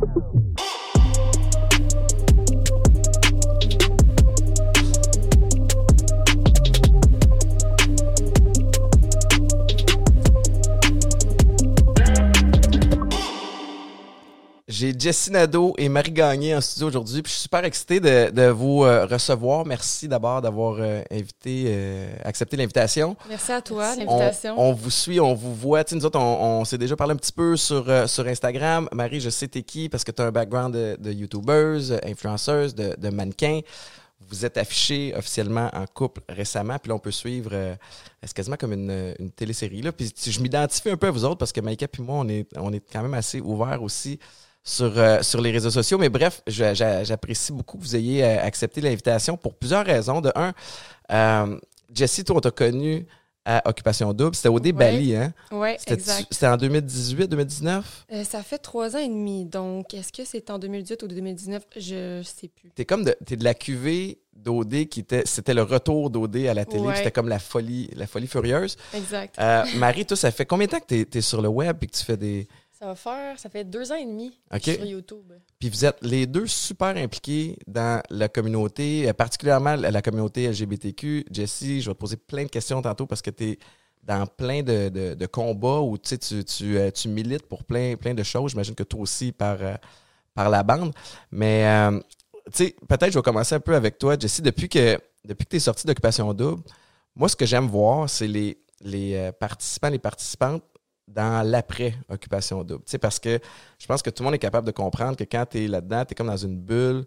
Yeah. J'ai Jessie Nadeau et Marie Gagné en studio aujourd'hui. Puis je suis super excité de, de vous euh, recevoir. Merci d'abord d'avoir euh, invité, euh, accepté l'invitation. Merci à toi, On, l'invitation. on vous suit, on vous voit. Tu sais, nous autres, on, on s'est déjà parlé un petit peu sur, sur Instagram. Marie, je sais t'es qui parce que tu as un background de, de YouTubeuse, influenceuse, de, de mannequin. Vous êtes affiché officiellement en couple récemment, puis là, on peut suivre. euh, c'est quasiment comme une, une télésérie. Là. Puis je m'identifie un peu à vous autres parce que Maïka et moi, on est, on est quand même assez ouverts aussi sur, euh, sur les réseaux sociaux. Mais bref, je- j'a- j'apprécie beaucoup que vous ayez euh, accepté l'invitation pour plusieurs raisons. De un, euh, Jessie, toi, on t'a connu à Occupation Double. C'était au Bali, hein? Oui, exact. C'était en 2018, 2019? Euh, ça fait trois ans et demi, donc est-ce que c'est en 2018 ou 2019? Je sais plus. T'es comme de, t'es de la cuvée d'OD qui était, c'était le retour d'OD à la télé. Ouais. C'était comme la folie, la folie furieuse. Exact. Euh, Marie, toi, ça fait combien de temps que t'es, t'es sur le web et que tu fais des. Ça va faire, ça fait deux ans et demi sur YouTube. Puis vous êtes les deux super impliqués dans la communauté, euh, particulièrement la, communauté LGBTQ. Jessie, je vais te poser plein de questions tantôt parce que tu es dans plein de, de- de combats où tu, tu, tu, euh, tu milites pour plein, plein de choses. J'imagine que toi aussi par, euh, par la bande. Mais euh, tu sais, peut-être je vais commencer un peu avec toi, Jessie. Depuis que, depuis que tu es sortie d'Occupation Double, moi, ce que j'aime voir, c'est les, les participants, les participantes dans l'après-occupation double. Tu sais, parce que je pense que tout le monde est capable de comprendre que quand tu es là-dedans, tu es comme dans une bulle,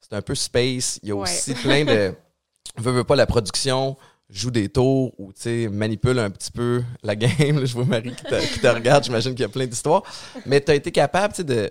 c'est un peu space. Il y a Ouais. aussi plein de. Veux, veux pas la production joue des tours ou tu sais, manipule un petit peu la game. Là, je vois Marie qui te, qui te regarde, j'imagine qu'il y a plein d'histoires. Mais tu as été capable tu sais, de,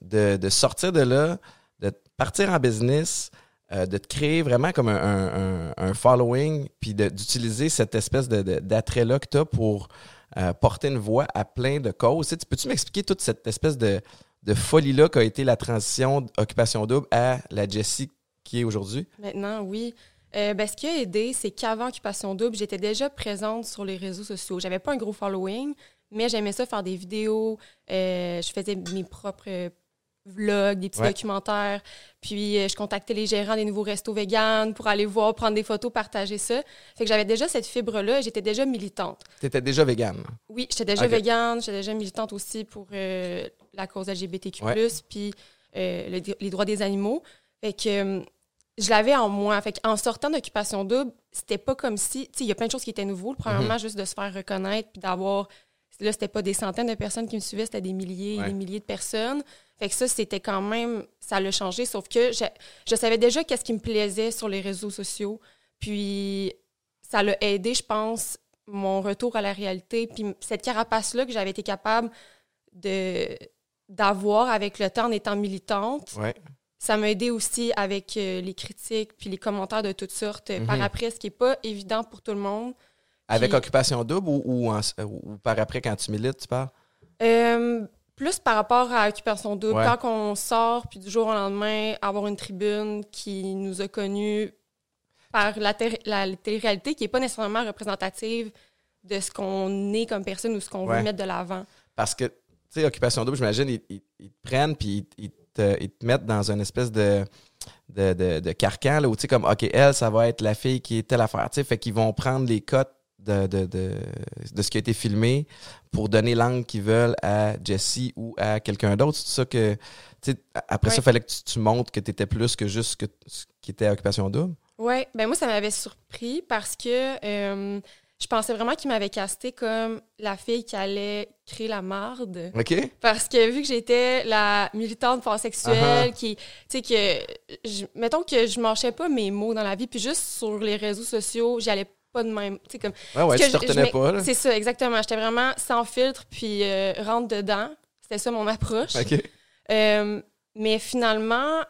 de, de sortir de là, de partir en business, euh, de te créer vraiment comme un, un- un- un following, puis d'utiliser cette espèce de- d'attrait-là que tu as pour euh, porter une voix à plein de causes. Tu Peux-tu m'expliquer toute cette espèce de, de folie-là qu'a été la transition d'Occupation Double à la Jessie qui est aujourd'hui? Maintenant, oui. Euh, ben, ce qui a aidé, c'est qu'avant Occupation Double, j'étais déjà présente sur les réseaux sociaux. J'avais pas un gros following, mais j'aimais ça faire des vidéos. Euh, je faisais mes propres vlogs, des petits Ouais. documentaires. Puis, euh, je contactais les gérants des nouveaux restos véganes pour aller voir, prendre des photos, partager ça. Fait que j'avais déjà cette fibre-là et j'étais déjà militante. Tu étais déjà végane? Oui, j'étais déjà Ok. végane, j'étais déjà militante aussi pour euh, la cause LGBTQ+, Ouais. puis euh, le- les droits des animaux. Fait que je l'avais en moi. Fait en sortant d'Occupation Double, c'était pas comme si... Tu sais, il y a plein de choses qui étaient nouveaux. Premièrement, Mhm. juste de se faire reconnaître, puis d'avoir... Là, c'était pas des centaines de personnes qui me suivaient, c'était des milliers et Ouais. des milliers de personnes. Fait que ça, c'était quand même... Ça l'a changé, sauf que je, je savais déjà qu'est-ce qui me plaisait sur les réseaux sociaux. Puis ça l'a aidé, je pense, mon retour à la réalité. Puis cette carapace-là que j'avais été capable de d'avoir avec le temps en étant militante, Ouais. ça m'a aidé aussi avec euh, les critiques puis les commentaires de toutes sortes euh, par Mhm. après, ce qui n'est pas évident pour tout le monde. Avec Puis- Occupation Double ou, ou, en- ou par après quand tu milites, tu parles? Euh, plus par rapport à Occupation Double, Ouais. quand on sort, puis du jour au lendemain, avoir une tribune qui nous a connus par la, la télé-réalité qui n'est pas nécessairement représentative de ce qu'on est comme personne ou ce qu'on Ouais. veut mettre de l'avant. Parce que, tu sais, Occupation Double, j'imagine, ils, ils- ils te prennent puis ils, ils te, ils te mettent dans une espèce de, de, de, de carcan, là, où tu sais, comme, OK, elle, ça va être la fille qui est telle affaire, tu sais, fait qu'ils vont prendre les cotes de, de, de, de ce qui a été filmé pour donner l'angle qu'ils veulent à Jessie ou à quelqu'un d'autre. C'est ça que, après ça, il fallait que tu, tu montres que tu étais plus que juste que, ce qui était Occupation Double. Oui, ben moi, ça m'avait surpris parce que euh, je pensais vraiment qu'il m'avait casté comme la fille qui allait créer la marde. OK? Parce que vu que j'étais la militante pansexuelle, Uh-huh. qui, tu sais, que, je- mettons que je marchais pas mes mots dans la vie, puis juste sur les réseaux sociaux, j'allais pas de même, tu sais, comme... Ouais, ouais, parce tu te retenais pas, là. C'est ça, exactement. J'étais vraiment sans filtre, puis euh, rentre dedans. C'était ça mon approche. OK. Euh, mais finalement,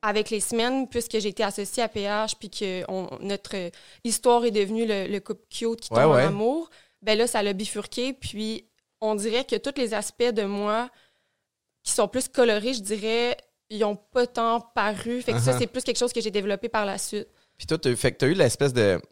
avec les semaines, puisque j'ai été associée à PH, puis que on- notre histoire est devenue le, le couple cute qui tombe Ouais, ouais. en amour, ben là, ça l'a bifurqué. Puis on dirait que tous les aspects de moi qui sont plus colorés, je dirais, ils n'ont pas tant paru. Fait que ça, Uh-huh. c'est plus quelque chose que j'ai développé par la suite. Puis toi, tu fait que as eu l'espèce de, tu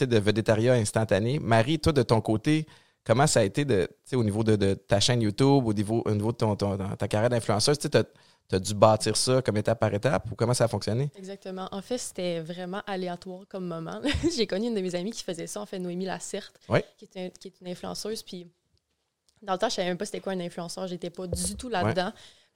de vedettariat instantané. Marie, toi, de ton côté, comment ça a été de, au niveau de, ta chaîne YouTube, au niveau, au niveau de ton, ta carrière d'influenceuse? Tu as, dû bâtir ça comme étape par étape ou comment ça a fonctionné? Exactement. En fait, c'était vraiment aléatoire comme moment. J'ai connu une de mes amies qui faisait ça, en fait, Noémie Lacerte, qui, est qui est une influenceuse. Puis dans le temps, je savais même pas c'était quoi un influenceur. J'étais pas du tout là-dedans.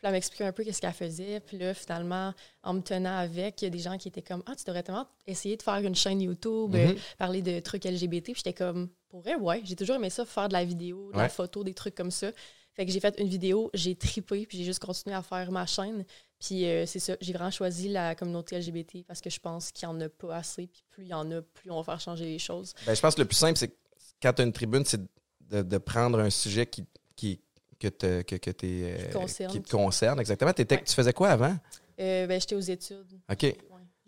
Puis elle m'expliquait un peu qu'est-ce qu'elle faisait. Puis là, finalement, en me tenant avec, il y a des gens qui étaient comme Ah, tu devrais tellement essayer de faire une chaîne YouTube, euh, mm-hmm. parler de trucs LGBT. Puis j'étais comme Pour vrai, ouais. J'ai toujours aimé ça, faire de la vidéo, de la photo, des trucs comme ça. Fait que j'ai fait une vidéo, j'ai tripé, puis j'ai juste continué à faire ma chaîne. Puis euh, c'est ça, j'ai vraiment choisi la communauté LGBT parce que je pense qu'il n'y en a pas assez. Puis plus il y en a, plus on va faire changer les choses. Ben, je pense que le plus simple, c'est quand tu as une tribune, c'est de, de, prendre un sujet qui, qui, que, te, que, que euh, qui, te concerne. Exactement. Tu faisais quoi avant? Euh, ben, J'étais aux études. OK.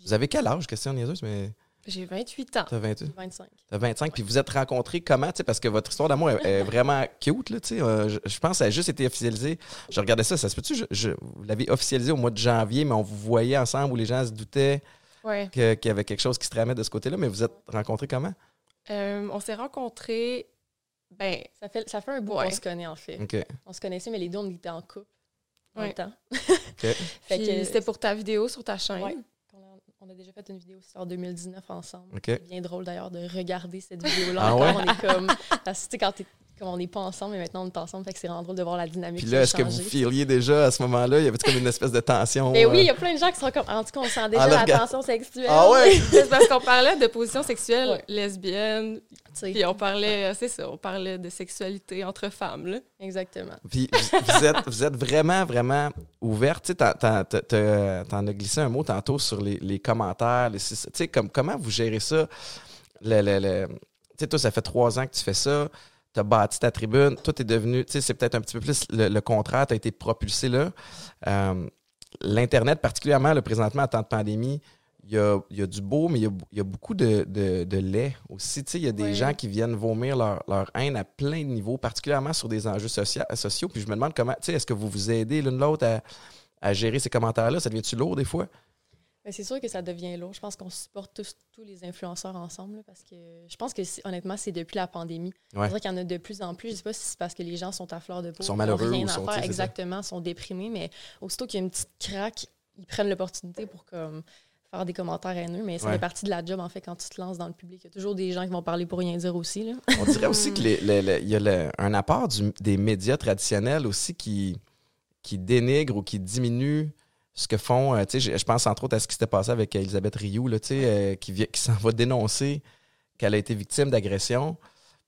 Vous avez quel âge, question niaiseuse, mais... J'ai 28 ans. T'as 28? 25. T'as 25. Puis vous êtes rencontrés comment? Parce que votre histoire d'amour est, vraiment cute. Là, euh, je, je, pense que ça a juste été officialisé. Je regardais ça, ça se peut-tu? Je, vous l'avez officialisé au mois de janvier, mais on vous voyait ensemble où les gens se doutaient qu'il y avait quelque chose qui se tramait de ce côté-là. Mais vous êtes rencontrés comment? on s'est rencontrés ben, ça fait, ça fait un bout qu'on se connaît, en fait. On se connaissait, mais les deux, on était en couple en même temps. C'était pour ta vidéo sur ta chaîne. On a déjà fait une vidéo en 2019 ensemble. C'est bien drôle d'ailleurs de regarder cette vidéo-là. Ah on est comme. Parce que quand comme on n'est pas ensemble, mais maintenant on est ensemble, fait que c'est vraiment drôle de voir la dynamique. Puis là, est-ce que vous filiez déjà à ce moment-là? Il y avait comme une espèce de tension? Mais oui, il y a plein de gens qui sont comme. En tout cas, on sent déjà la tension sexuelle. Ah ouais? c'est parce qu'on parlait de position sexuelle lesbienne. Puis on parlait, c'est ça, on parlait de sexualité entre femmes. Là. Exactement. Puis vous êtes, vous êtes vraiment, vraiment ouverte. Tu sais, t'en as glissé un mot tantôt sur les, les commentaires. tu sais, comme, comment vous gérez ça? Le, le, le... Tu sais, toi, ça fait trois ans que tu fais ça tu as bâti ta tribune, tout est devenu, tu sais, c'est peut-être un petit peu plus le, contraire, tu as été propulsé là. Euh, L'Internet, particulièrement le présentement en temps de pandémie, il y a, y a, du beau, mais il y a, beaucoup de, de, lait aussi. Tu sais, il y a des gens qui viennent vomir leur, leur, haine à plein de niveaux, particulièrement sur des enjeux sociaux. Puis je me demande comment, tu sais, est-ce que vous vous aidez l'une l'autre à, à, gérer ces commentaires-là? Ça devient-tu lourd des fois? C'est sûr que ça devient lourd. Je pense qu'on supporte tous, tous les influenceurs ensemble parce que je pense que honnêtement, c'est depuis la pandémie. C'est vrai qu'il y en a de plus en plus. Je ne sais pas si c'est parce que les gens sont à fleur de peau. Ils sont malheureux. Rien à faire. Exactement, sont déprimés. Mais aussitôt qu'il y a une petite craque, ils prennent l'opportunité pour comme, faire des commentaires haineux. Mais ça fait partie de la job, en fait, quand tu te lances dans le public. Il y a toujours des gens qui vont parler pour rien dire aussi. Là. On dirait aussi qu'il y a un apport des médias traditionnels aussi qui, qui dénigre ou qui diminue ce que font, euh, tu sais, je pense entre autres à ce qui s'était passé avec Elisabeth Rioux, là, euh, qui, s'en va dénoncer qu'elle a été victime d'agression,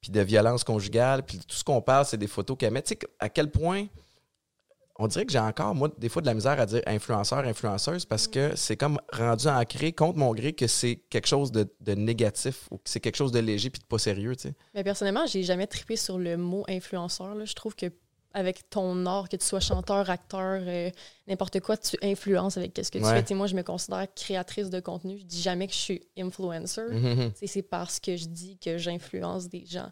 puis de violence conjugale, puis tout ce qu'on parle, c'est des photos qu'elle met. À quel point on dirait que j'ai encore, moi, des fois de la misère à dire influenceur, influenceuse, parce que c'est comme rendu ancré contre mon gré que c'est quelque chose de, négatif ou que c'est quelque chose de léger puis de pas sérieux, tu sais. Mais personnellement, j'ai jamais trippé sur le mot influenceur. Je trouve que avec ton art, que tu sois chanteur, acteur, euh, n'importe quoi, tu influences avec ce que tu fais. moi, je me considère créatrice de contenu. Je dis jamais que je suis influencer. Mm-hmm. C'est parce que je dis que j'influence des gens.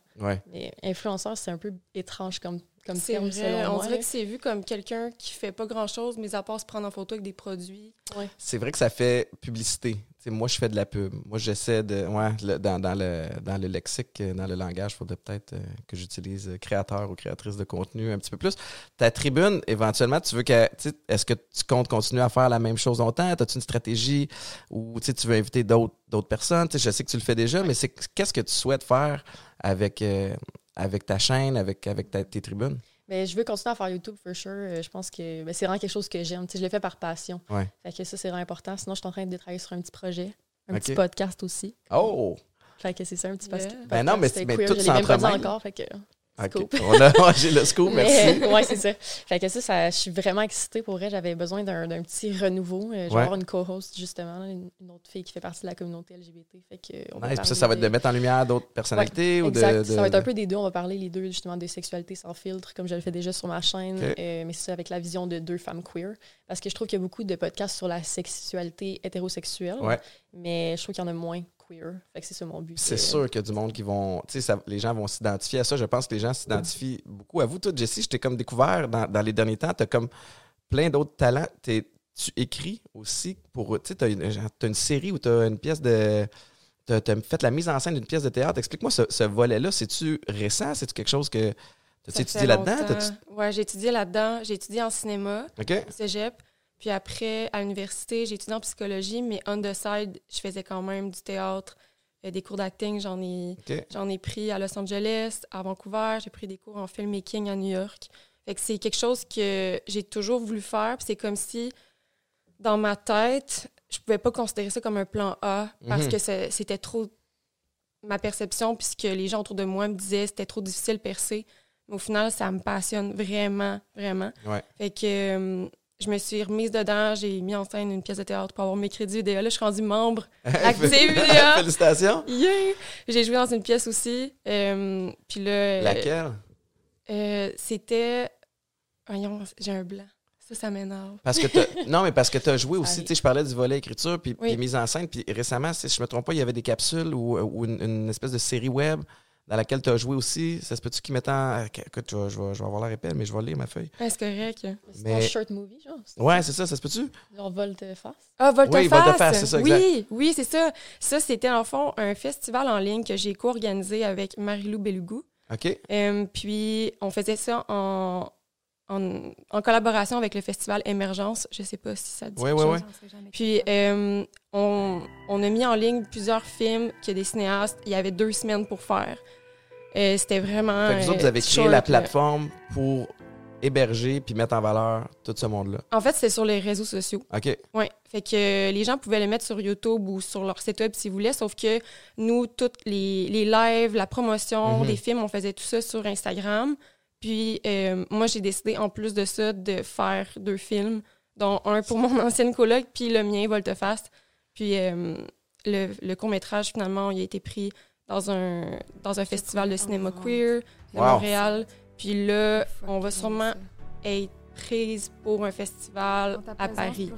Mais influenceur, c'est un peu étrange comme, comme terme, vrai. On dirait que c'est vu comme quelqu'un qui fait pas grand-chose, mais à part se prendre en photo avec des produits. C'est vrai que ça fait publicité moi, je fais de la pub. Moi, j'essaie de. Ouais, dans, le, dans le lexique, dans le langage, il faudrait peut-être euh, que j'utilise créateur ou créatrice de contenu un petit peu plus. Ta tribune, éventuellement, tu veux que. Est-ce que tu comptes continuer à faire la même chose longtemps? As-tu une stratégie? Ou tu veux inviter d'autres personnes? je sais que tu le fais déjà, mais c'est qu'est-ce que tu souhaites faire avec, euh, avec ta chaîne, avec, avec tes tribunes? Mais je veux continuer à faire YouTube, for sure. Euh, je pense que ben, c'est vraiment quelque chose que j'aime. je le fais par passion. Fait que ça, c'est vraiment important. Sinon, je suis en train de travailler sur un petit projet, un petit podcast aussi. Oh! Fait que c'est ça, un petit podcast. Ben non, mais, mais tout s'entremêle. encore, fait que... OK. On a, j'ai le scoop, merci. oui, c'est ça. Fait que ça, ça, je suis vraiment excitée pour vrai. J'avais besoin d'un, petit renouveau. Euh, je vais avoir une co-host, justement, une, autre fille qui fait partie de la communauté LGBT. Fait que, on ça, ça va être de mettre en lumière d'autres personnalités ou exact. De, Ça va être un peu des deux. On va parler les deux, justement, de sexualité sans filtre, comme je le fais déjà sur ma chaîne. Euh, mais c'est avec la vision de deux femmes queer. Parce que je trouve qu'il y a beaucoup de podcasts sur la sexualité hétérosexuelle. Mais je trouve qu'il y en a moins c'est ça mon but. C'est sûr qu'il y a du monde qui vont. Tu sais, les gens vont s'identifier à ça. Je pense que les gens s'identifient beaucoup à vous. Toi, Jessie, je t'ai comme découvert dans, les derniers temps. Tu as comme plein d'autres talents. tu écris aussi pour. Tu sais, tu as, une série où tu as une pièce de. tu as, fait la mise en scène d'une pièce de théâtre. Explique-moi ce, volet-là. C'est-tu récent? C'est-tu quelque chose que. tu étudié là-dedans? Oui, j'ai étudié là-dedans. J'ai étudié en cinéma au cégep. Puis après, à l'université, j'ai étudié en psychologie, mais on the side, je faisais quand même du théâtre, euh, des cours d'acting. J'en ai, j'en ai pris à Los Angeles, à Vancouver. J'ai pris des cours en filmmaking à New York. Fait que c'est quelque chose que j'ai toujours voulu faire. Puis c'est comme si, dans ma tête, je pouvais pas considérer ça comme un plan A parce mhm. que c'était trop ma perception, puisque les gens autour de moi me disaient que c'était trop difficile de percer. Mais au final, ça me passionne vraiment, vraiment. Fait que euh, je me suis remise dedans, j'ai mis en scène une pièce de théâtre pour avoir mes crédits vidéo. Là, je suis rendue membre active. Félicitations! J'ai joué dans une pièce aussi. Euh, puis là... Laquelle? Euh, c'était... Voyons, j'ai un blanc. Ça, ça m'énerve. Parce que non, mais parce que tu as joué aussi, tu sais, je parlais du volet écriture puis, mise en scène, puis récemment, si je me trompe pas, il y avait des capsules ou, une, espèce de série web dans laquelle tu as joué aussi. Ça se peut-tu qu'ils mettent en. Écoute, je vais, je, vais, avoir la répète, mais je vais lire ma feuille. Ouais, c'est correct. C'est un short movie, genre. Ouais, c'est ça, ça se peut-tu? Genre Volte-Face. Ah, Volte-Face. Oui, Volte-Face, c'est ça, exact. Oui, oui, c'est ça. Ça, c'était, en fond, un festival en ligne que j'ai co-organisé avec Marie-Lou Belugu. OK. Euh, puis, on faisait ça en, en, collaboration avec le festival Émergence. Je ne sais pas si ça dit oui, oui, Oui. Puis, euh, on, on, a mis en ligne plusieurs films que des cinéastes. Il y avait deux semaines pour faire. Euh, c'était vraiment. Fait que vous, autres, vous avez créé la plateforme pour héberger puis mettre en valeur tout ce monde-là. En fait, c'est sur les réseaux sociaux. OK. Oui. Fait que les gens pouvaient le mettre sur YouTube ou sur leur site web s'ils voulaient, sauf que nous, toutes les, les lives, la promotion, mhm. les films, on faisait tout ça sur Instagram. Puis euh, moi, j'ai décidé, en plus de ça, de faire deux films, dont un pour mon ancienne coloc, puis le mien, Volteface. Puis euh, le, le court-métrage, finalement, il a été pris dans un, dans un festival de cinéma queer de Montréal. Puis là, on va sûrement être prise pour un festival à Paris.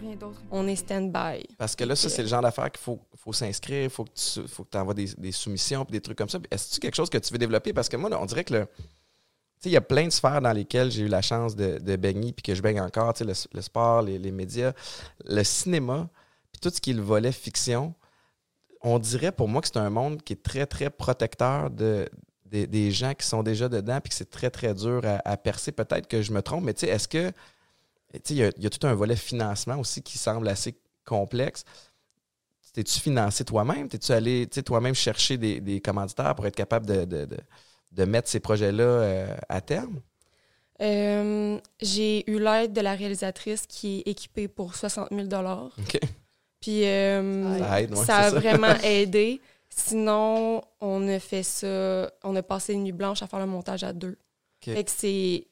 On est stand-by. Parce que là, ça, c'est le genre d'affaires qu'il faut, faut s'inscrire, il faut que tu faut que envoies des, des, soumissions et des trucs comme ça. Est-ce que c'est quelque chose que tu veux développer? Parce que moi, on dirait que le il y a plein de sphères dans lesquelles j'ai eu la chance de, de baigner puis que je baigne encore, le, le sport, les, les, médias, le cinéma, puis tout ce qui est le volet fiction. On dirait pour moi que c'est un monde qui est très, très protecteur de, des gens qui sont déjà dedans puis que c'est très, très dur à, percer. Peut-être que je me trompe, mais est-ce que. Il y, a, y a tout un volet financement aussi qui semble assez complexe. T'es-tu financé toi-même? T'es-tu allé toi-même chercher des, des, commanditaires pour être capable de de mettre ces projets-là euh, à terme? Euh, j'ai eu l'aide de la réalisatrice qui est équipée pour 60 000 OK. Puis euh, ça, a vraiment aidé. Sinon, on a fait ça, on a passé une nuit blanche à faire le montage à deux. Fait que c'est.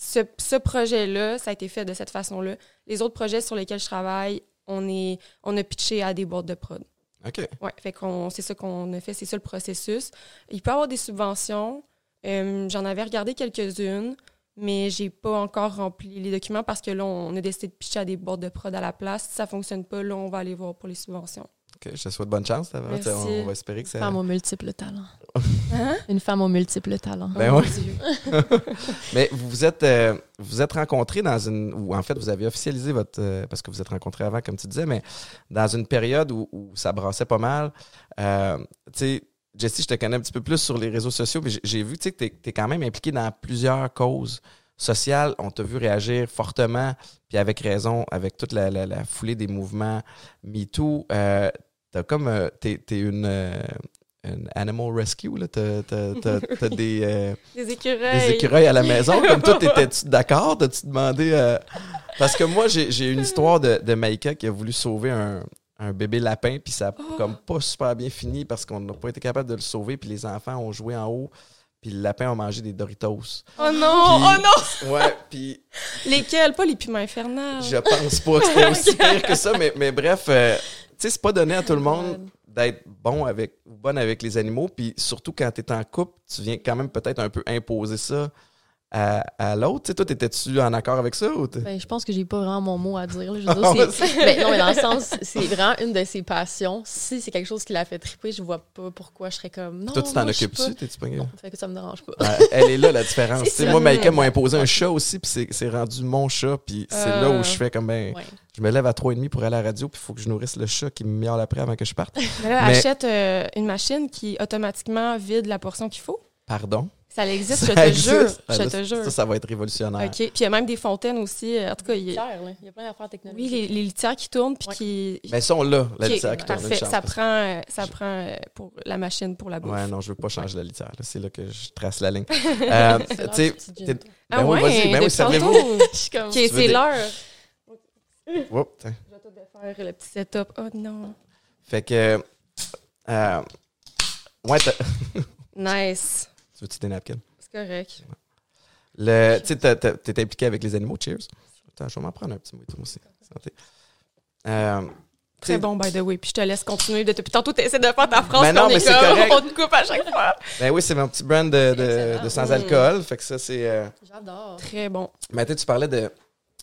Ce, ce projet-là, ça a été fait de cette façon-là. Les autres projets sur lesquels je travaille, on, est, on a pitché à des boîtes de prod. OK. Oui, fait qu'on, c'est ça qu'on a fait, c'est ça le processus. Il peut y avoir des subventions. Euh, j'en avais regardé quelques-unes, mais j'ai pas encore rempli les documents parce que là, on a décidé de pitcher à des boîtes de prod à la place. Si ça fonctionne pas, là, on va aller voir pour les subventions. OK, je te souhaite bonne chance. On, on, va espérer que ça. Une femme aux multiples talents. Hein? Une femme aux multiples talents. Ben oui. Mais vous êtes, euh, vous êtes rencontrés dans une. Ou en fait, vous avez officialisé votre. Euh, parce que vous êtes rencontrés avant, comme tu disais, mais dans une période où, ça brassait pas mal. Euh, tu sais, Jessie, je te connais un petit peu plus sur les réseaux sociaux, mais j'ai vu que tu es, quand même impliqué dans plusieurs causes sociales. On t'a vu réagir fortement, puis avec raison, avec toute la, la, foulée des mouvements MeToo. Euh, t'as comme. Euh, t'es, es une, euh, une, animal rescue, là. T'as, des. Euh, des écureuils. Des écureuils à la maison. comme toi, t'étais-tu d'accord? T'as-tu demandé. Parce que moi, j'ai, j'ai une histoire de, de Maïka qui a voulu sauver un, un bébé lapin, puis ça a oh. comme pas super bien fini parce qu'on n'a pas été capable de le sauver, puis les enfants ont joué en haut, puis le lapin a mangé des Doritos. Oh non! oh non! Ouais, puis... Lesquels? Pas les piments infernales. Je pense pas que c'était aussi pire que ça, mais, mais bref, euh, tu sais, c'est pas donné à tout le monde d'être bon avec ou bonne avec les animaux, puis surtout quand tu es en couple, tu viens quand même peut-être un peu imposer ça à, l'autre. Toi, étais-tu en accord avec ça? Ou ben, je pense que j'ai pas vraiment mon mot à dire. Je veux dire, ben, non, mais dans le sens, c'est vraiment une de ses passions. Si c'est quelque chose qui l'a fait triper, je vois pas pourquoi je serais comme. Non, toi, tu t'en occupes-tu? T'es-tu pas Non, fait que ça me dérange pas. elle est là, la différence. moi, Maïka m'a imposé un chat aussi, puis c'est rendu mon chat, puis c'est là où je euh, fais comme ben. Je me lève à 3h30 pour aller à la radio, puis il faut que je nourrisse le chat qui me miaule après avant que je parte. Mais là, achète euh, une machine qui automatiquement vide la portion qu'il faut. Pardon? Ça existe, je te jure. Je te jure. Ça, ça va être révolutionnaire. OK. Puis il y a même des fontaines aussi. En tout cas, il y a, il y a plein d'affaires technologiques. Oui, les, les, litières qui tournent puis qui. Mais sont là, la litière qui tourne. Parfait. Ça prend, ça prend euh, pour la machine pour la bouffe. Ouais, non, je veux pas changer la litière. C'est là que je trace la ligne. euh, tu sais, ah ben ouais, vas-y, ben oui, servez-vous. OK, c'est l'heure. Oups, je vais tout faire le petit setup. Oh non. Fait que. Euh, ouais, nice. Tu veux-tu des napkins? C'est correct. Le, tu sais, t'es impliqué avec les animaux, cheers. Attends, je vais m'en prendre un petit mot aussi. Santé. Euh, Très bon, by the way. Puis je te laisse continuer. De, depuis tantôt, tu essaies de faire ta phrase. Mais non, mais c'est correct. On te coupe à chaque fois. Ben oui, c'est mon petit brand de, de, sans-alcool. Fait que ça, c'est... Euh, J'adore. Très bon. Mais tu parlais de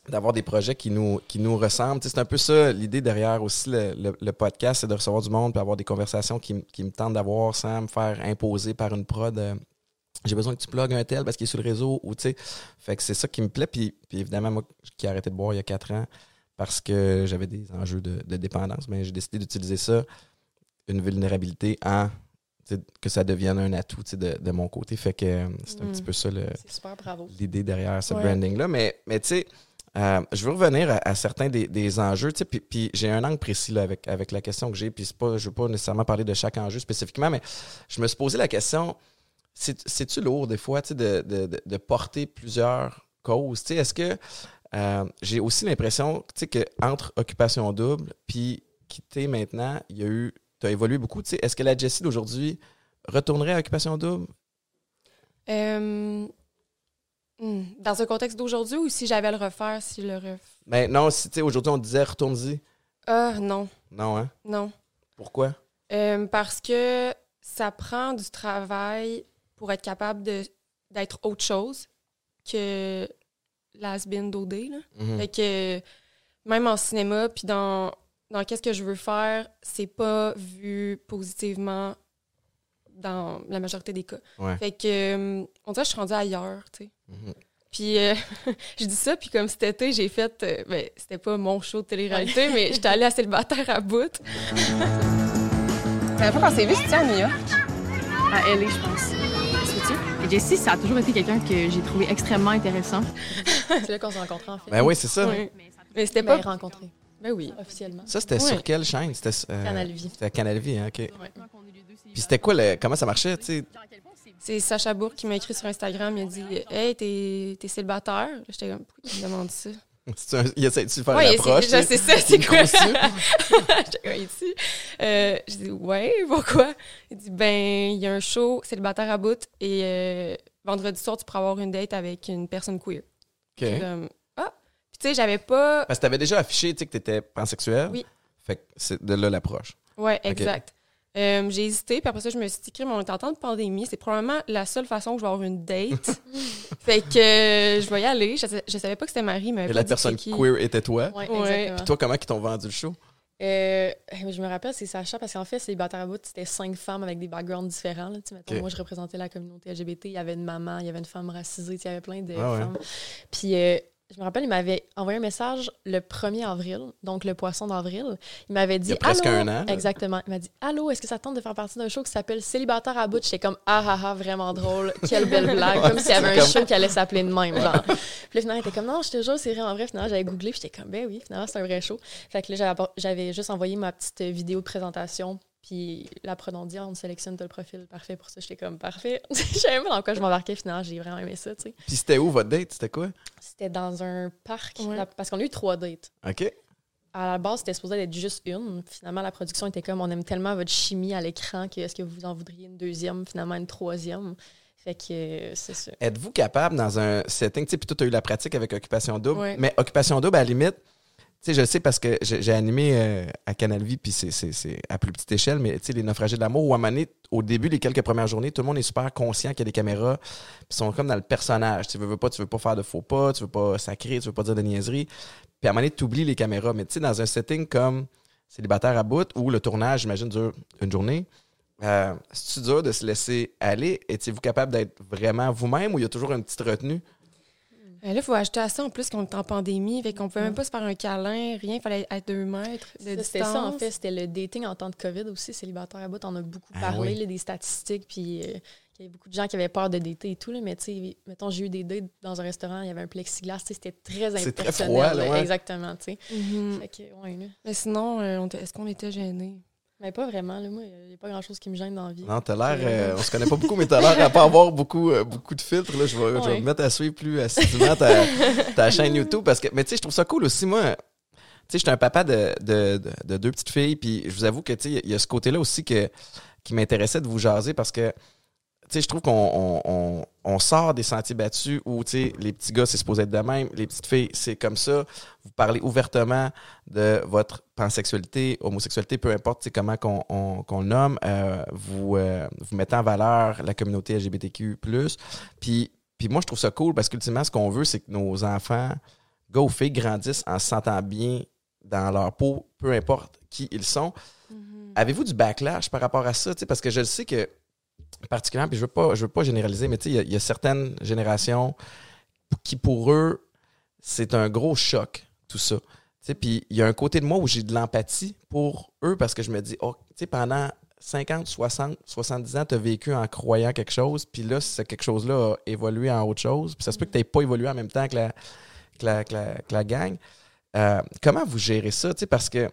d'avoir des projets qui nous, qui nous ressemblent. c'est un peu ça l'idée derrière aussi le, le, podcast, c'est de recevoir du monde puis avoir des conversations qui, qui me tentent d'avoir sans me faire imposer par une prod euh, j'ai besoin que tu plugues un tel parce qu'il est sur le réseau ou tu sais. Fait que c'est ça qui me plaît. Puis, puis, évidemment, moi qui ai arrêté de boire il y a quatre ans parce que j'avais des enjeux de, dépendance, mais j'ai décidé d'utiliser ça, une vulnérabilité, en que ça devienne un atout de, de mon côté. Fait que euh, c'est un petit mm. peu ça l'idée derrière ce branding-là. Mais, mais tu sais, euh, je veux revenir à, certains des, des enjeux, puis, puis j'ai un angle précis là, avec, avec la question que j'ai, puis pas, je ne veux pas nécessairement parler de chaque enjeu spécifiquement, mais je me suis posé la question, c'est-tu lourd des fois de, de, de, porter plusieurs causes? Est-ce que euh, j'ai aussi l'impression qu'entre Occupation Double puis quitter maintenant, il y a eu. Tu as évolué beaucoup. Est-ce que la Jessie d'aujourd'hui retournerait à Occupation Double? Euh, hmm, dans un contexte d'aujourd'hui ou si j'avais à le refaire, si le ref... Ben non, si aujourd'hui on disait retourne-y. Ah, non. Non, hein? Non. Pourquoi? Parce que ça prend du travail pour être capable d'être autre chose que l'as-been d'OD. Mhm. Fait que même en cinéma, puis dans, dans qu'est-ce que je veux faire, c'est pas vu positivement dans la majorité des cas. Fait que, on dirait que je suis rendue ailleurs, tu sais. Mhm. Puis, euh, je dis ça, puis comme cet été, j'ai fait, euh, ben, c'était pas mon show de télé-réalité, mais j'étais allée à Célibataire à bout. La fois qu'on s'est vu, c'était à New York. À LA, je pense. Jessie, ça a toujours été quelqu'un que j'ai trouvé extrêmement intéressant. c'est là qu'on s'est rencontrés, en fait. Ben oui, c'est ça. Mais c'était pas rencontré. Ben oui. Officiellement. Ça, c'était sur quelle chaîne? C'était euh, Canal Vie. C'était Canal Vie, hein, OK. Puis c'était quoi, le... comment ça marchait, tu sais? C'est Sacha Bourg qui m'a écrit sur Instagram. Il a dit Hey, t'es célibataire? J'étais comme Pourquoi tu me demandes ça? Un, il essaie de faire ouais, l'approche. C'est ça, c'est quoi? J'étais ici. Euh, je dis ouais, pourquoi? Il dit ben, il y a un show célibataire à bout et euh, vendredi soir, tu pourras avoir une date avec une personne queer. OK. ah! Puis tu sais, j'avais pas. Parce que t'avais déjà affiché tu sais, que t'étais pansexuel. Oui. Fait que c'est de là l'approche. Ouais, exact. Euh, j'ai hésité, puis après ça, je me suis dit, on est en temps de pandémie, c'est probablement la seule façon que je vais avoir une date. fait que euh, je vais y aller. Je, je savais pas que c'était Marie, mais. Et la personne queer était toi? Oui, exactement. Puis toi, comment ils t'ont vendu le show? Euh, je me rappelle, c'est Sacha, parce qu'en fait, c'est les à bout, c'était cinq femmes avec des backgrounds différents. Là. Moi, je représentais la communauté LGBT. Il y avait une maman, il y avait une femme racisée, il y avait plein de ah femmes. Puis je me rappelle, il m'avait envoyé un message le 1er avril, donc le poisson d'avril. Il m'avait dit. Il y a presque un an. Exactement. Il m'a dit Allô, est-ce que ça tente de faire partie d'un show qui s'appelle Célibataire à bout? J'étais comme Ah ah ah, vraiment drôle. Quelle belle blague. comme s'il y avait un show qui allait s'appeler de même. Genre. puis là, finalement, il était comme Non, je te jure, c'est vraiment vrai. Finalement, j'avais googlé, puis j'étais comme Ben oui, finalement, c'est un vrai show. Fait que là, j'avais juste envoyé ma petite vidéo de présentation puis la dit, on sélectionne le profil parfait pour ça. J'étais comme parfait. Je savais pas dans quoi je m'embarquais finalement. J'ai vraiment aimé ça, tu sais. Puis c'était où votre date? C'était quoi? C'était dans un parc. parce qu'on a eu trois dates. OK. À la base, c'était supposé être juste une. Finalement, la production était comme on aime tellement votre chimie à l'écran que est-ce que vous en voudriez une deuxième, finalement une troisième? Fait que euh, c'est ça. Êtes-vous capable dans un setting, tu sais, puis toi, tu as eu la pratique avec Occupation Double, mais Occupation Double, à la limite, sais, je sais parce que j'ai animé euh, à Canal Vie, puis c'est à plus petite échelle, mais tu sais, les naufragés de l'amour, où à donné, au début, les quelques premières journées, tout le monde est super conscient qu'il y a des caméras, puis sont comme dans le personnage. Tu veux, pas, tu veux pas faire de faux pas, tu veux pas sacrer, tu veux pas dire de niaiseries. Puis à donné, tu oublies les caméras. Mais tu sais, dans un setting comme célibataire à bout, où le tournage, j'imagine, dure une journée, euh, c'est dur de se laisser aller? Étiez-vous capable d'être vraiment vous-même ou il y a toujours une petite retenue? Euh, là, il faut ajouter à ça en plus qu'on est en pandémie, fait qu'on ne pouvait même pas se faire un câlin, rien, il fallait être deux mètres de distance. C'était ça, en fait, c'était le dating en temps de COVID aussi, célibataire à bout. On a beaucoup ah parlé des statistiques, puis euh, il y avait beaucoup de gens qui avaient peur de dater et tout, là, mais tu sais, mettons, j'ai eu des dates dans un restaurant, il y avait un plexiglas, c'était très impressionnant. Très Exactement, tu sais. Mm-hmm. Mais sinon, est-ce qu'on était gênés? Mais pas vraiment. Là. Moi, il n'y a pas grand-chose qui me gêne dans la vie. Non, t'as l'air... Euh, on se connaît pas beaucoup, mais t'as l'air à pas avoir beaucoup, euh, beaucoup de filtres. Là. Je, vais, je vais me mettre à suivre plus assidûment ta, ta chaîne YouTube. Parce que, mais tu sais, je trouve ça cool aussi. Moi, tu sais, j'étais un papa de, de, de, deux petites filles. Puis je vous avoue que, tu sais, il y a ce côté-là aussi que, qui m'intéressait de vous jaser parce que je trouve qu'on on, sort des sentiers battus où, tu sais, les petits gars, c'est supposé être de même, les petites filles, c'est comme ça. Vous parlez ouvertement de votre pansexualité, homosexualité, peu importe c'est comment qu'on le nomme. Euh, vous, euh, vous mettez en valeur la communauté LGBTQ+. Puis, puis moi, je trouve ça cool parce qu'ultimement, ce qu'on veut, c'est que nos enfants, gars ou filles, grandissent en se sentant bien dans leur peau, peu importe qui ils sont. Mm-hmm. Avez-vous du backlash par rapport à ça? Parce que je le sais que particulièrement, puis je veux pas, je veux pas généraliser, mais il y, a certaines générations qui, pour eux, c'est un gros choc, tout ça. Puis il y a un côté de moi où j'ai de l'empathie pour eux parce que je me dis, oh, pendant 50, 60, 70 ans, tu as vécu en croyant quelque chose, puis là, c'est quelque chose-là a évolué en autre chose, puis ça se peut que tu n'aies pas évolué en même temps que la, que la, gang. Euh, comment vous gérez ça? Parce que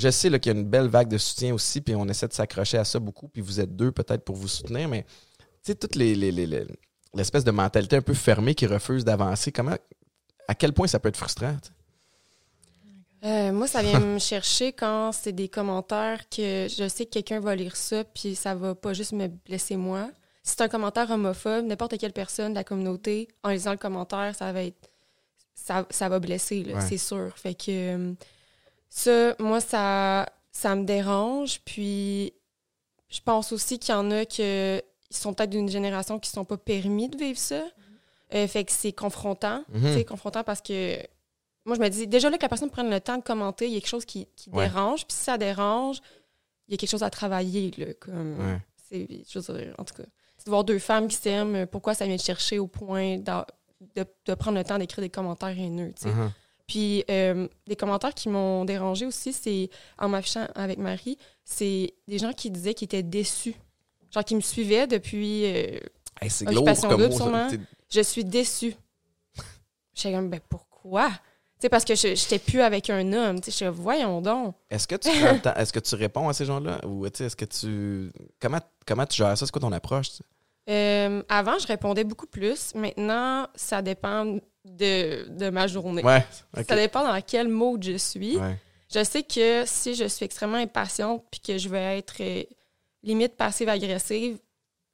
je sais qu'il y a une belle vague de soutien aussi, puis on essaie de s'accrocher à ça beaucoup, puis vous êtes deux peut-être pour vous soutenir, mais tu sais, toute les, l'espèce de mentalité un peu fermée qui refuse d'avancer, comment, à quel point ça peut être frustrant? Euh, moi, ça vient me chercher quand c'est des commentaires que je sais que quelqu'un va lire ça, puis ça va pas juste me blesser moi. Si c'est un commentaire homophobe, n'importe quelle personne de la communauté, en lisant le commentaire, ça va être. Ça, ça va blesser, c'est sûr. Fait que. Euh, ça, moi, ça, ça me dérange. Puis, je pense aussi qu'il y en a qui sont peut-être d'une génération qui ne sont pas permis de vivre ça. Euh, fait que c'est confrontant. C'est confrontant parce que moi, je me dis, déjà là, que la personne prenne le temps de commenter, il y a quelque chose qui, dérange. Puis si ça dérange, il y a quelque chose à travailler. Là, comme, c'est, en tout cas, c'est de voir deux femmes qui s'aiment, pourquoi ça vient de chercher au point de, prendre le temps d'écrire des commentaires haineux. tu sais. Puis euh, des commentaires qui m'ont dérangé aussi, c'est en m'affichant avec Marie, c'est des gens qui disaient qu'ils étaient déçus. Genre qui me suivaient depuis euh, c'est sûrement. Je suis déçue. J'étais comme, ben pourquoi? sais, parce que je n'étais plus avec un homme. Je voyons donc. Est-ce que tu est-ce que tu réponds à ces gens-là? Ou est-ce que tu. Comment, comment tu gères ça? C'est quoi ton approche? Euh, avant, je répondais beaucoup plus. Maintenant, ça dépend de, ma journée. Ça dépend dans quel mode je suis. Je sais que si je suis extrêmement impatiente puis que je vais être euh, limite passive-agressive,